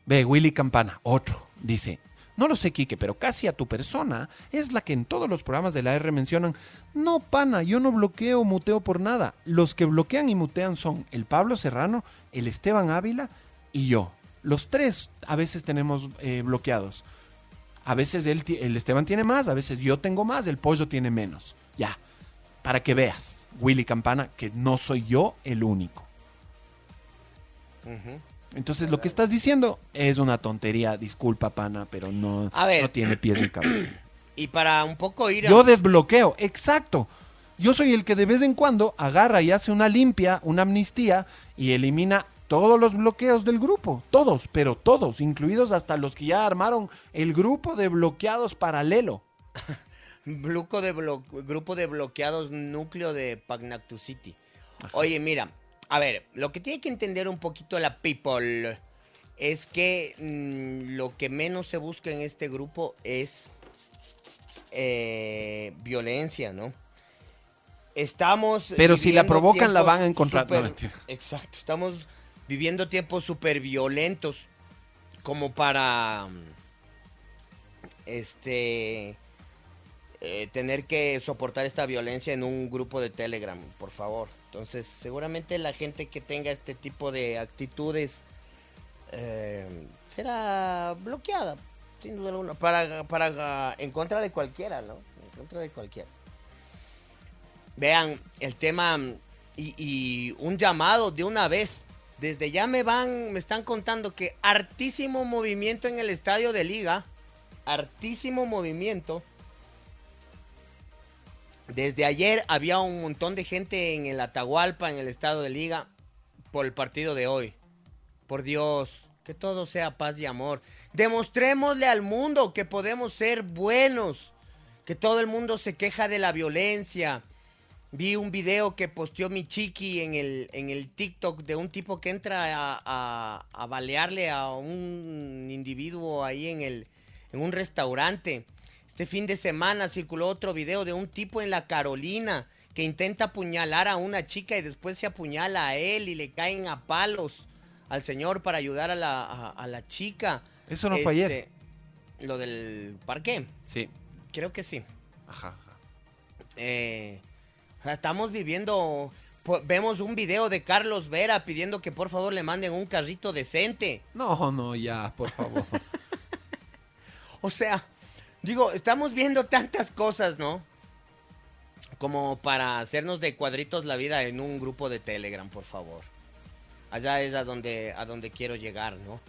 Ve, Willy Campana, otro, dice, no lo sé, Quique, pero casi a tu persona es la que en todos los programas de la R mencionan, no, pana, yo no bloqueo o muteo por nada. Los que bloquean y mutean son el Pablo Serrano, el Esteban Ávila y yo. Los tres a veces tenemos eh, bloqueados. A veces ti- el Esteban tiene más, a veces yo tengo más, el pollo tiene menos. Ya, para que veas, Willy Campana, que no soy yo el único. Entonces lo que estás diciendo es una tontería, disculpa pana, pero no, A ver. no tiene pies ni cabeza. Y para un poco ir a... Yo desbloqueo, exacto. Yo soy el que de vez en cuando agarra y hace una limpia, una amnistía y elimina todos los bloqueos del grupo. Todos, pero todos, incluidos hasta los que ya armaron el grupo de bloqueados paralelo. Grupo de, blo- grupo de bloqueados núcleo de Pagnactu City. Oye, mira, a ver, lo que tiene que entender un poquito la people es que mm, lo que menos se busca en este grupo es eh, violencia, ¿no? Estamos. Pero si la provocan, la van a encontrar. No. Exacto, estamos viviendo tiempos súper violentos como para este eh, tener que soportar esta violencia en un grupo de Telegram, por favor. Entonces, seguramente la gente que tenga este tipo de actitudes eh, será bloqueada, sin duda alguna, para, para en contra de cualquiera, ¿no? En contra de cualquiera. Vean, el tema y, y un llamado de una vez. Desde ya me van, me están contando que hartísimo movimiento en el estadio de liga. Hartísimo movimiento. Desde ayer había un montón de gente en el Atahualpa, en el estado de liga, por el partido de hoy. Por Dios, que todo sea paz y amor. Demostrémosle al mundo que podemos ser buenos. Que todo el mundo se queja de la violencia. Vi un video que posteó mi chiqui en el, en el TikTok de un tipo que entra a, a- a balearle a un individuo ahí en, el, en un restaurante. Este fin de semana circuló otro video de un tipo en la Carolina que intenta apuñalar a una chica y después se apuñala a él y le caen a palos al señor para ayudar a la, a, a la chica. Eso no fue ayer. Este, Lo del parque. Sí. Creo que sí. Ajá, ajá. Eh, estamos viviendo. Vemos un video de Carlos Vera pidiendo que por favor le manden un carrito decente. No, no, ya, por favor. O sea, digo, estamos viendo tantas cosas, ¿no? Como para hacernos de cuadritos la vida en un grupo de Telegram, por favor. Allá es a donde, a donde quiero llegar, ¿no?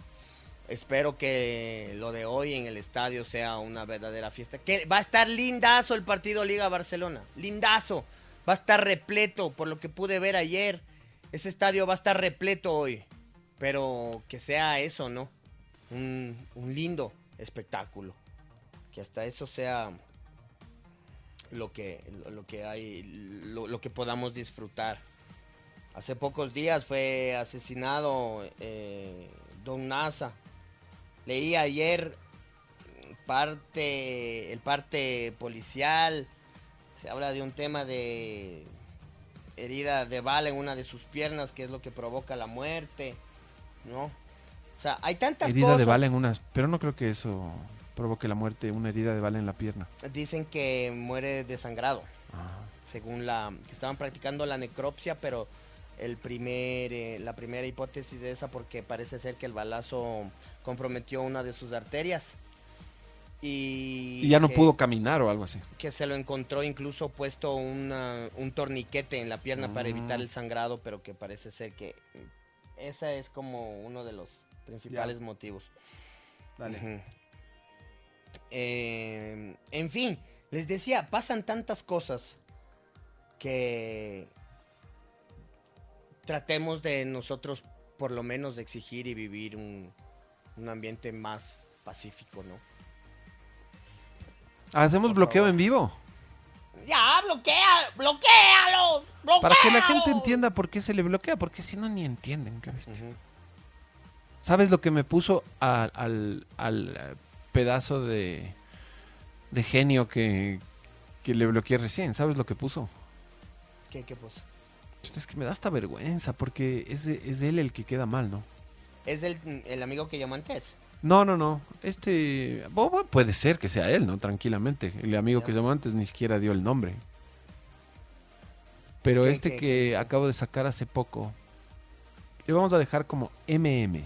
Espero que lo de hoy en el estadio sea una verdadera fiesta. Que va a estar lindazo el partido Liga Barcelona. Lindazo. Va a estar repleto, por lo que pude ver ayer. Ese estadio va a estar repleto hoy. Pero que sea eso, ¿no? Un, un lindo espectáculo. Que hasta eso sea lo que, lo, que hay, lo, lo que podamos disfrutar. Hace pocos días fue asesinado eh, Don Nasa. Leí ayer parte, el parte policial. Se habla de un tema de herida de bala en una de sus piernas, que es lo que provoca la muerte, ¿no? O sea, hay tantas herida cosas. de bala en unas, pero no creo que eso provoque la muerte, una herida de bala en la pierna. Dicen que muere desangrado. Según la. que estaban practicando la necropsia, pero el primer, eh, la primera hipótesis de esa porque parece ser que el balazo comprometió una de sus arterias. Y, Y ya no que- pudo caminar o algo así. Que se lo encontró incluso puesto una- un torniquete en la pierna para evitar Ah. el sangrado, pero que parece ser que ese es como uno de los principales motivos. Dale. Ujú. Eh, en fin, les decía, pasan tantas cosas que tratemos de nosotros por lo menos de exigir y vivir un, un ambiente más pacífico, ¿no? Hacemos bloqueo en vivo. Ya, bloquea, bloquealo, bloquealo. Para que la gente entienda por qué se le bloquea, porque si no ni entienden. bestia. ¿Sabes lo que me puso al, al, eh, pedazo de, de genio que, que le bloqueé recién? ¿Sabes lo que puso? ¿Qué, qué cosa? Es que me da hasta vergüenza porque es, de- es él el que queda mal, ¿no? Es el, el amigo que llamó antes. No, no, no. Este. puede ser que sea él, ¿no? Tranquilamente. El amigo que llamó antes ni siquiera dio el nombre. Pero ¿Qué- este qué- que acabo de sacar hace poco. Le vamos a dejar como MM.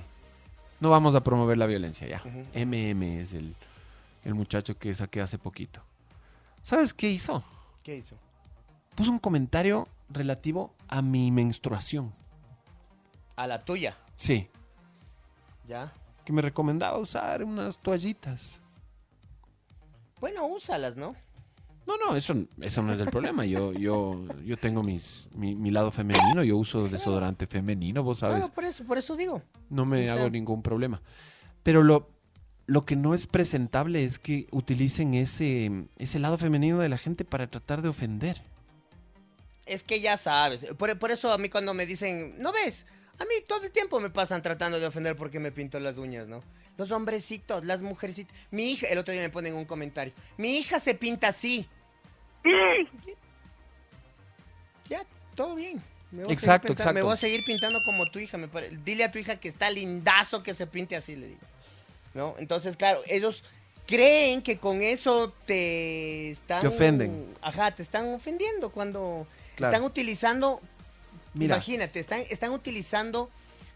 No vamos a promover la violencia ya. MM es el, el muchacho que saqué hace poquito. ¿Sabes qué hizo? ¿Qué hizo? Puso un comentario relativo a mi menstruación. A la tuya. Sí, ¿Ya? que me recomendaba usar unas toallitas. Bueno, úsalas, ¿no? No, no, eso, eso no es el problema. Yo, yo, yo tengo mis, mi, mi lado femenino, yo uso desodorante femenino, vos sabes. Claro, por eso, por eso digo. No me O sea- hago ningún problema. Pero lo, lo que no es presentable es que utilicen ese, ese lado femenino de la gente para tratar de ofender. Es que ya sabes. Por, por eso a mí cuando me dicen, ¿no ves? A mí todo el tiempo me pasan tratando de ofender porque me pinto las uñas, ¿no? Los hombrecitos, las mujercitas. Mi hija, el otro día me ponen un comentario. Mi hija se pinta así. Ya, todo bien. Me voy Exacto, exacto. Me voy a seguir pintando como tu hija. Me pare- Dile a tu hija que está lindazo que se pinte así, le digo. ¿No? Entonces, claro, ellos creen que con eso te están... Te ofenden. Ajá, te están ofendiendo cuando Claro. están utilizando... Mira. Imagínate, están, están utilizando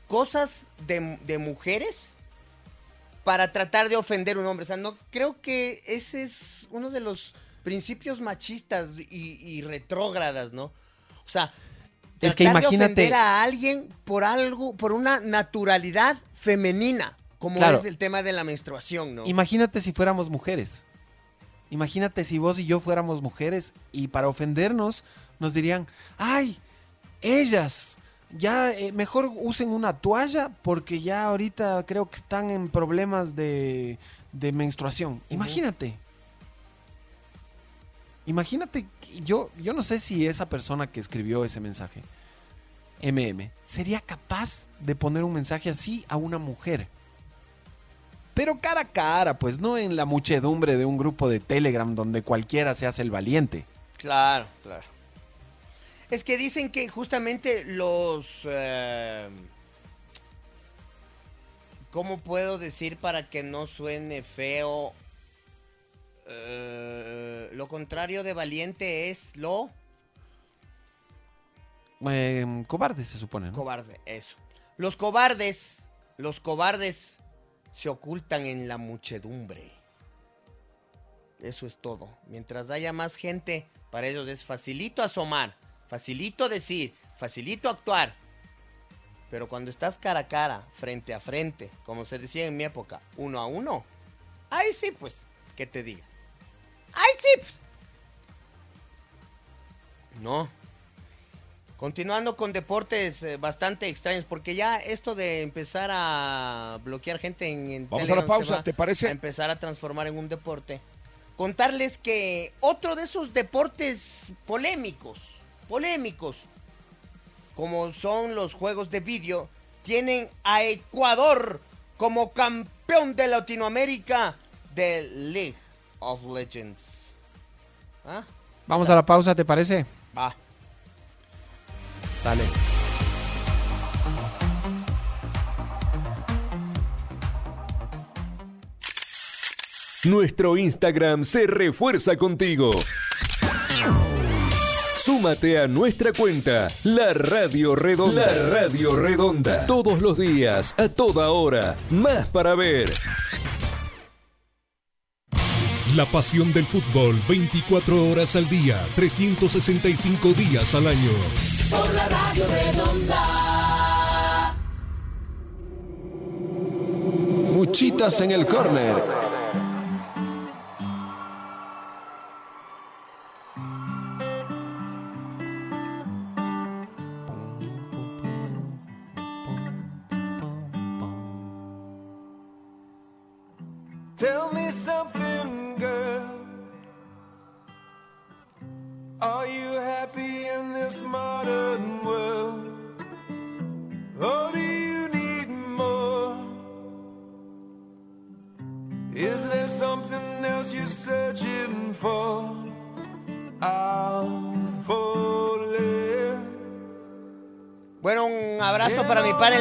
cosas de, de mujeres para tratar de ofender a un hombre. O sea, no creo que ese es uno de los principios machistas y, y retrógradas, ¿no? O sea, Es que de imagínate- ofender a alguien por algo, por una naturalidad femenina, como Claro. es el tema de la menstruación, ¿no? Imagínate si fuéramos mujeres. Imagínate si vos y yo fuéramos mujeres y para ofendernos nos dirían, ay, ellas, ya eh, mejor usen una toalla porque ya ahorita creo que están en problemas de, de menstruación. Imagínate. Imagínate, yo, yo no sé si esa persona que escribió ese mensaje, MM, sería capaz de poner un mensaje así a una mujer. Pero cara a cara, pues no en la muchedumbre de un grupo de Telegram donde cualquiera se hace el valiente. Claro, claro. Es que dicen que justamente los... eh, ¿Cómo puedo decir para que no suene feo? Eh, lo contrario de valiente es lo Eh, cobarde se supone, ¿no? cobarde, eso. Los cobardes, los cobardes se ocultan en la muchedumbre. Eso es todo. Mientras haya más gente, para ellos es facilito asomar, facilito decir, facilito actuar. Pero cuando estás cara a cara, frente a frente, como se decía en mi época, uno a uno, ahí sí, pues, que te diga. Ahí sí, pues. No. Continuando con deportes eh, bastante extraños, porque ya esto de empezar a bloquear gente en, en Vamos a la pausa, va ¿te parece? A empezar a transformar en un deporte. Contarles que otro de esos deportes polémicos, polémicos, como son los juegos de vídeo, tienen a Ecuador como campeón de Latinoamérica de League of Legends. ¿Ah? Vamos a la pausa, ¿te parece? Va. Dale. Nuestro Instagram se refuerza contigo. Súmate a nuestra cuenta, La Radio Redonda. La Radio Redonda. Todos los días, a toda hora. Más para ver. La pasión del fútbol 24 horas al día, 365 días al año. Por la radio redonda. Muchitas en el córner.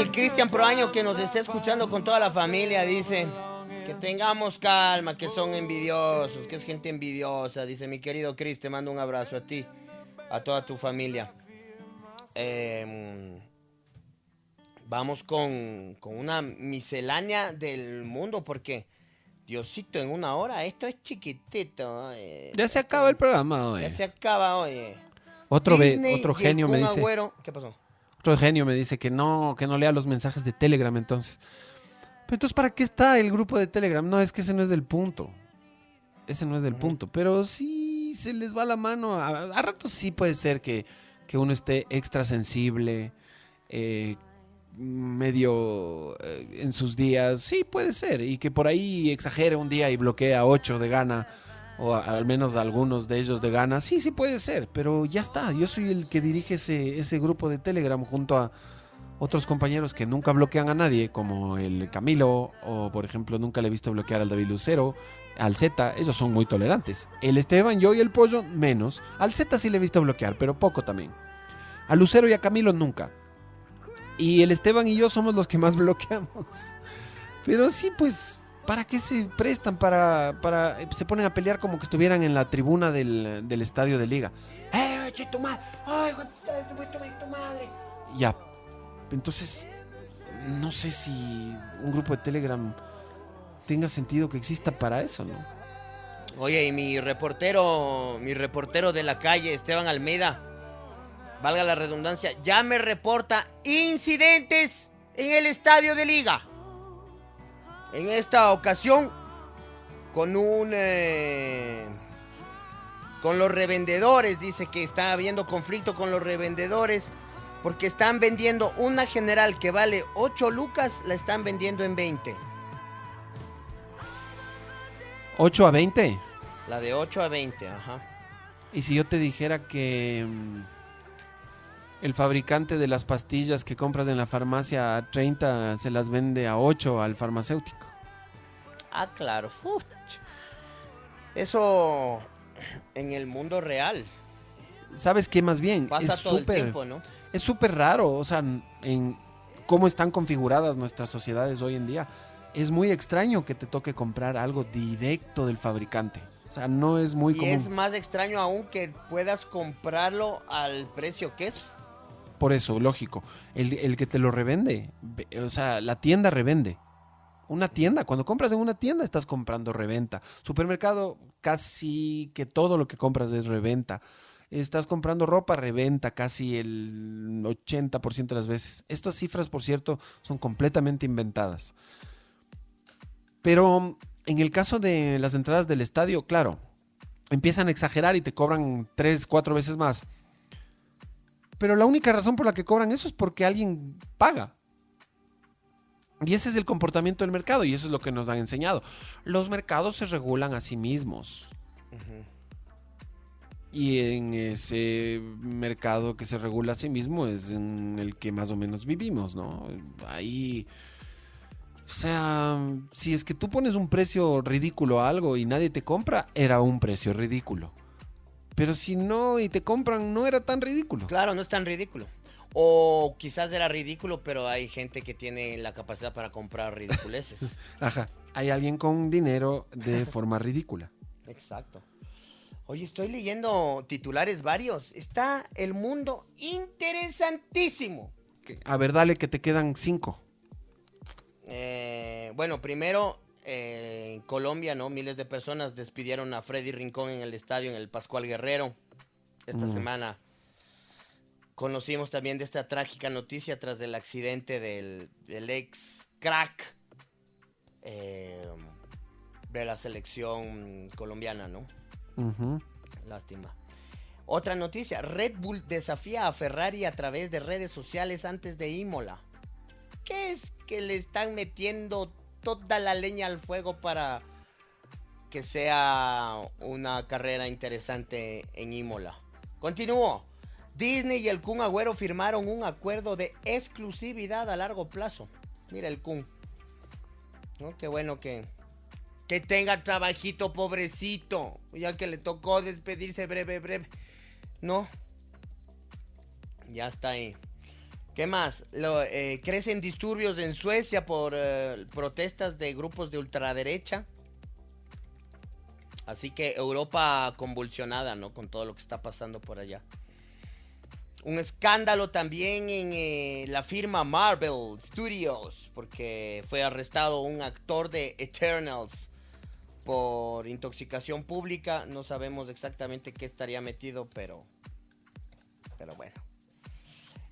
El Cristian Proaño, que nos está escuchando con toda la familia. Dice que tengamos calma, que son envidiosos, que es gente envidiosa. Dice mi querido Cris, te mando un abrazo a ti, a toda tu familia. Em, vamos con, con una miscelánea del mundo, porque Diosito, en una hora, esto es chiquitito. Ya se acaba el programa hoy. Ya se acaba, oye. Otro, Disney otro genio me dice. Agüero- ¿Qué pasó? Otro genio me dice que no, que no lea los mensajes de Telegram entonces. Pero entonces, ¿para qué está el grupo de Telegram? No, es que ese no es del punto. Ese no es del punto. Pero sí se les va la mano. A, a ratos sí puede ser que, que uno esté extra sensible, eh, medio eh, en sus días. Sí, puede ser. Y que por ahí exagere un día y bloquee a 8 de gana. O al menos algunos de ellos de gana. Sí, sí puede ser. Pero ya está. Yo soy el que dirige ese, ese grupo de Telegram junto a otros compañeros que nunca bloquean a nadie, como el Camilo, o por ejemplo, nunca le he visto bloquear al David Lucero, al Z, ellos son muy tolerantes. El Esteban, yo y el Pollo, menos. Al Z sí le he visto bloquear, pero poco también. A Lucero y a Camilo nunca. Y el Esteban y yo somos los que más bloqueamos. Pero sí, pues, ¿para qué se prestan? Para, para, se ponen a pelear como que estuvieran en la tribuna del, del estadio de liga. ¡Eh, tu madre! ¡Ay, tu madre! Ya. Entonces, no sé si un grupo de Telegram tenga sentido que exista para eso, ¿no? Oye, y mi reportero, mi reportero de la calle, Esteban Almeida, valga la redundancia, ya me reporta incidentes en el estadio de liga. En esta ocasión, con un... eh, con los revendedores, dice que está habiendo conflicto con los revendedores porque están vendiendo una general que vale 8 lucas, la están vendiendo en 20. 8 a 20. La de 8 a 20, ajá. Y si yo te dijera que mm, el fabricante de las pastillas que compras en la farmacia a 30 se las vende a 8 al farmacéutico. Ah, claro. Uf, Eso en el mundo real. ¿Sabes qué más bien? Pasa es todo el súper tiempo, ¿no? es súper raro, o sea, en cómo están configuradas nuestras sociedades hoy en día. Es muy extraño que te toque comprar algo directo del fabricante. O sea, no es muy y común. es más extraño aún que puedas comprarlo al precio que es. Por eso, lógico. El, el que te lo revende, ve- o sea, la tienda revende. Una tienda, cuando compras en una tienda estás comprando reventa. Supermercado, casi que todo lo que compras es reventa. Estás comprando ropa, reventa casi el 80% de las veces. Estas cifras, por cierto, son completamente inventadas. Pero en el caso de las entradas del estadio, claro, empiezan a exagerar y te cobran tres, cuatro veces más. Pero la única razón por la que cobran eso es porque alguien paga. Y ese es el comportamiento del mercado y eso es lo que nos han enseñado. Los mercados se regulan a sí mismos. Y en ese mercado que se regula a sí mismo es en el que más o menos vivimos, ¿no? Ahí... O sea, si es que tú pones un precio ridículo a algo y nadie te compra, era un precio ridículo. Pero si no y te compran, no era tan ridículo. Claro, no es tan ridículo. O quizás era ridículo, pero hay gente que tiene la capacidad para comprar ridiculeces. Ajá. Hay alguien con dinero de forma ridícula. Exacto. Oye, estoy leyendo titulares varios. Está el mundo interesantísimo. A ver, dale que te quedan cinco. Eh, bueno, primero, eh, en Colombia, ¿no? Miles de personas despidieron a Freddy Rincón en el estadio, en el Pascual Guerrero, esta Mm. semana. Conocimos también de esta trágica noticia tras el accidente del, del ex crack eh, de la selección colombiana, ¿no? Lástima. Otra noticia, Red Bull desafía a Ferrari a través de redes sociales antes de Imola. ¿Qué es que le están metiendo toda la leña al fuego para que sea una carrera interesante en Imola? Continúo. Disney y el Kun Agüero firmaron un acuerdo de exclusividad a largo plazo. Mira el Kun. ¿No? Qué bueno que, que tenga trabajito, pobrecito. Ya que le tocó despedirse breve, breve. No. Ya está ahí. ¿Qué más? Eh, crecen disturbios en Suecia por eh, protestas de grupos de ultraderecha. Así que Europa convulsionada, ¿no? Con todo lo que está pasando por allá. Un escándalo también en eh, la firma Marvel Studios, porque fue arrestado un actor de Eternals por intoxicación pública. No sabemos exactamente qué estaría metido, pero, pero bueno.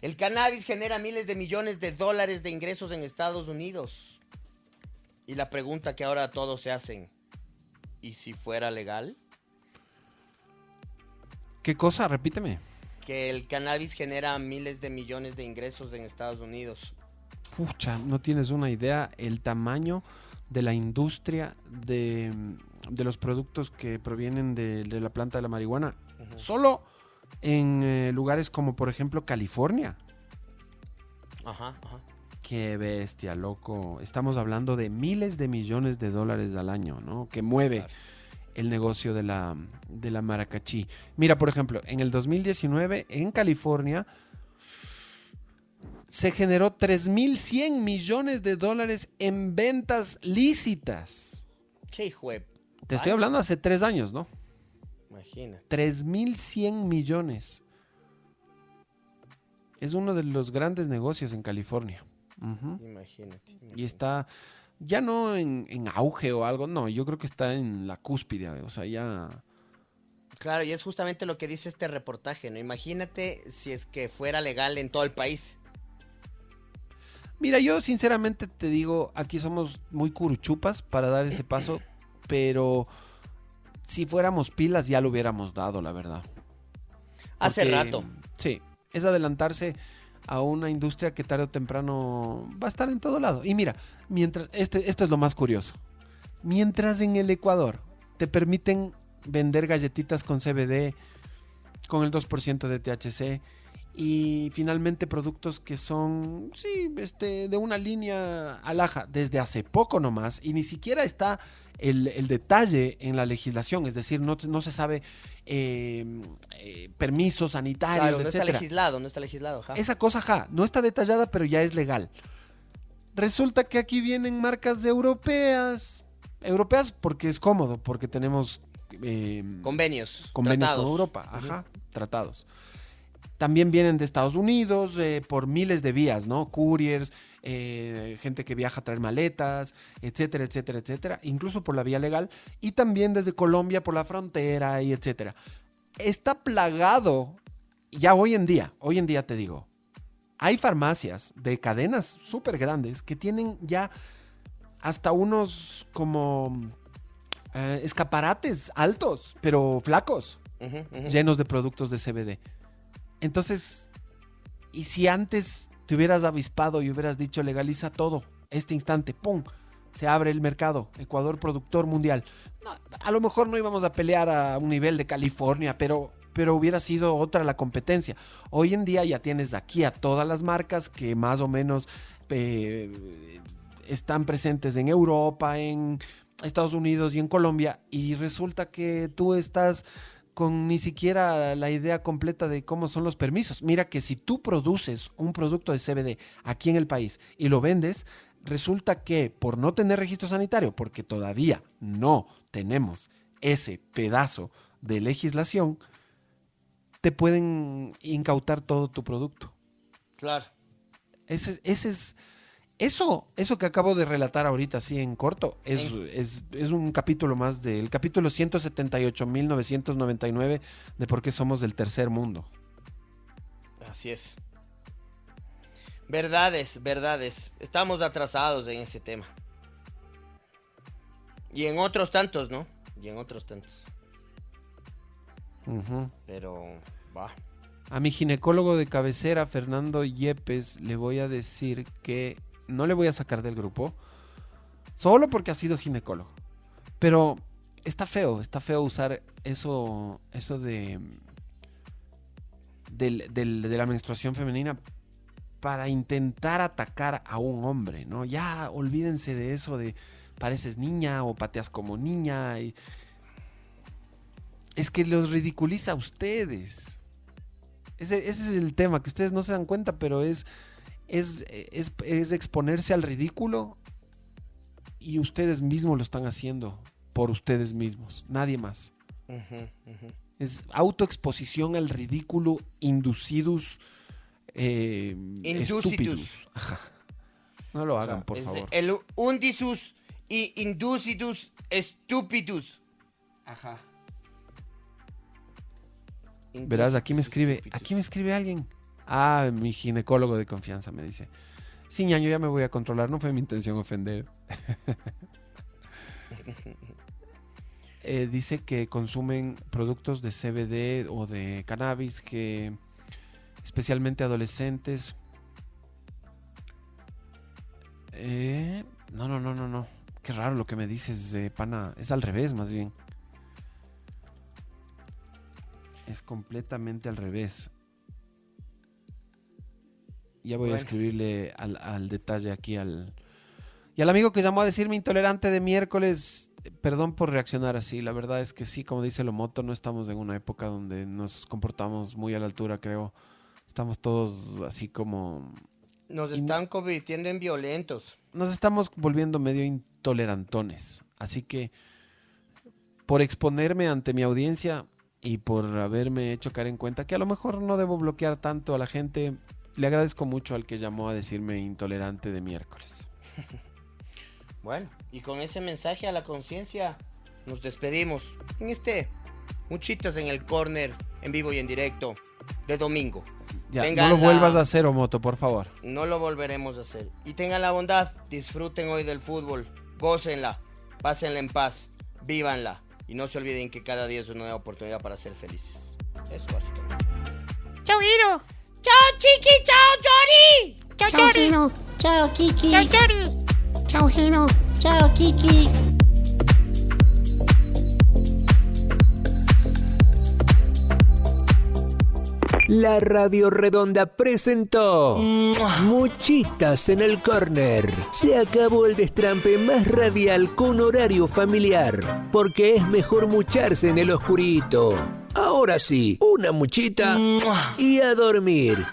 El cannabis genera miles de millones de dólares de ingresos en Estados Unidos. Y la pregunta que ahora todos se hacen, ¿y si fuera legal? ¿Qué cosa? Repíteme. Que el cannabis genera miles de millones de ingresos en Estados Unidos. Pucha, no tienes una idea el tamaño de la industria de, de los productos que provienen de, de la planta de la marihuana. Solo en eh, lugares como por ejemplo California. Ajá, ajá. Qué bestia, loco. Estamos hablando de miles de millones de dólares al año, ¿no? Que mueve el negocio de la, de la maracachí. Mira, por ejemplo, en el 2019 en California se generó 3.100 millones de dólares en ventas lícitas. Qué hijo de Te estoy hablando hace tres años, ¿no? Imagina. 3.100 millones. Es uno de los grandes negocios en California. Ujú. Imagínate. Y está ya no en, en auge o algo, no, yo creo que está en la cúspide, o sea, ya... Claro, y es justamente lo que dice este reportaje, ¿no? Imagínate si es que fuera legal en todo el país. Mira, yo sinceramente te digo, aquí somos muy curuchupas para dar ese paso, pero si fuéramos pilas ya lo hubiéramos dado, la verdad. Hace rato. Sí, es adelantarse a una industria que tarde o temprano va a estar en todo lado. Y mira, mientras este, esto es lo más curioso. Mientras en el Ecuador te permiten vender galletitas con CBD, con el 2% de THC y finalmente productos que son, sí, este, de una línea alhaja desde hace poco nomás y ni siquiera está el, el detalle en la legislación, es decir, no, no se sabe eh, eh, permisos sanitarios, Claro, no está legislado, no está legislado. Esa cosa, ja, no está detallada, pero ya es legal. Resulta que aquí vienen marcas europeas. Europeas porque es cómodo, porque tenemos eh, Convenios. convenios tratados. con Europa, ajá, tratados. También vienen de Estados Unidos eh, por miles de vías, ¿no? Couriers, eh, gente que viaja a traer maletas, etcétera, etcétera, etcétera. Incluso por la vía legal. Y también desde Colombia por la frontera y etcétera. Está plagado, ya hoy en día, hoy en día te digo, hay farmacias de cadenas súper grandes que tienen ya hasta unos como eh, escaparates altos, pero flacos, llenos de productos de CBD. Entonces, ¿y si antes te hubieras avispado y hubieras dicho legaliza todo, este instante, ¡pum! Se abre el mercado, Ecuador productor mundial. A lo mejor no íbamos a pelear a un nivel de California, pero, pero hubiera sido otra la competencia. Hoy en día ya tienes aquí a todas las marcas que más o menos eh, están presentes en Europa, en Estados Unidos y en Colombia, y resulta que tú estás con ni siquiera la idea completa de cómo son los permisos. Mira que si tú produces un producto de CBD aquí en el país y lo vendes, resulta que por no tener registro sanitario, porque todavía no tenemos ese pedazo de legislación, te pueden incautar todo tu producto. Claro. Ese, ese es. Eso, eso que acabo de relatar ahorita así en corto, es, es, es un capítulo más del capítulo 178.999 de por qué somos del tercer mundo. Así es. Verdades, verdades. Estamos atrasados en ese tema. Y en otros tantos, ¿no? Y en otros tantos. Pero va. A mi ginecólogo de cabecera, Fernando Yepes, le voy a decir que no le voy a sacar del grupo, solo porque ha sido ginecólogo. Pero está feo, está feo usar eso, eso de, de la menstruación femenina para intentar atacar a un hombre, ¿no? Ya olvídense de eso de pareces niña o pateas como niña. y- Es que los ridiculiza a ustedes. Ese es el tema, que ustedes no se dan cuenta, pero es, es, es, es exponerse al ridículo y ustedes mismos lo están haciendo por ustedes mismos, nadie más. Es autoexposición al ridículo inducidus eh. Ajá. No lo hagan, por favor. El undisus y inducitus stupidus. Verás, aquí me escribe, aquí me escribe alguien. Ah, mi ginecólogo de confianza me dice. Sí, ñaño, ya me voy a controlar. No fue mi intención ofender. Eh, dice que consumen productos de CBD o de cannabis que especialmente adolescentes. Eh, no, no, no, no, no. Qué raro lo que me dices, eh, pana. Es al revés, más bien. Es completamente al revés. Ya voy a Bueno. escribirle al, al detalle aquí al... Y al amigo que llamó a decirme intolerante de miércoles, perdón por reaccionar así. La verdad es que sí, como dice Lomoto, no estamos en una época donde nos comportamos muy a la altura, creo. Estamos todos así como... Nos están convirtiendo en violentos. Nos estamos volviendo medio intolerantones. Así que por exponerme ante mi audiencia y por haberme hecho caer en cuenta que a lo mejor no debo bloquear tanto a la gente, le agradezco mucho al que llamó a decirme intolerante de miércoles. Bueno, y con ese mensaje a la conciencia nos despedimos en este Muchitas en el corner en vivo y en directo de domingo. Ya, no lo la- vuelvas a hacer, Omoto, por favor. No lo volveremos a hacer. Y tengan la bondad, disfruten hoy del fútbol, gócenla, pásenla en paz, vívanla. Y no se olviden que cada día es una nueva oportunidad para ser felices. Eso básicamente. Chao, Hiro. Chao, Chiqui. Chao, Jory. Chao, Chao. Gino. Chao, Kiki. Chao, Jory. Chao, Gino. Chao, Kiki. La Radio Redonda presentó Muchitas en el Corner. Se acabó el destrampe más radial con horario familiar, porque es mejor mucharse en el oscurito. Ahora sí, una muchita y a dormir.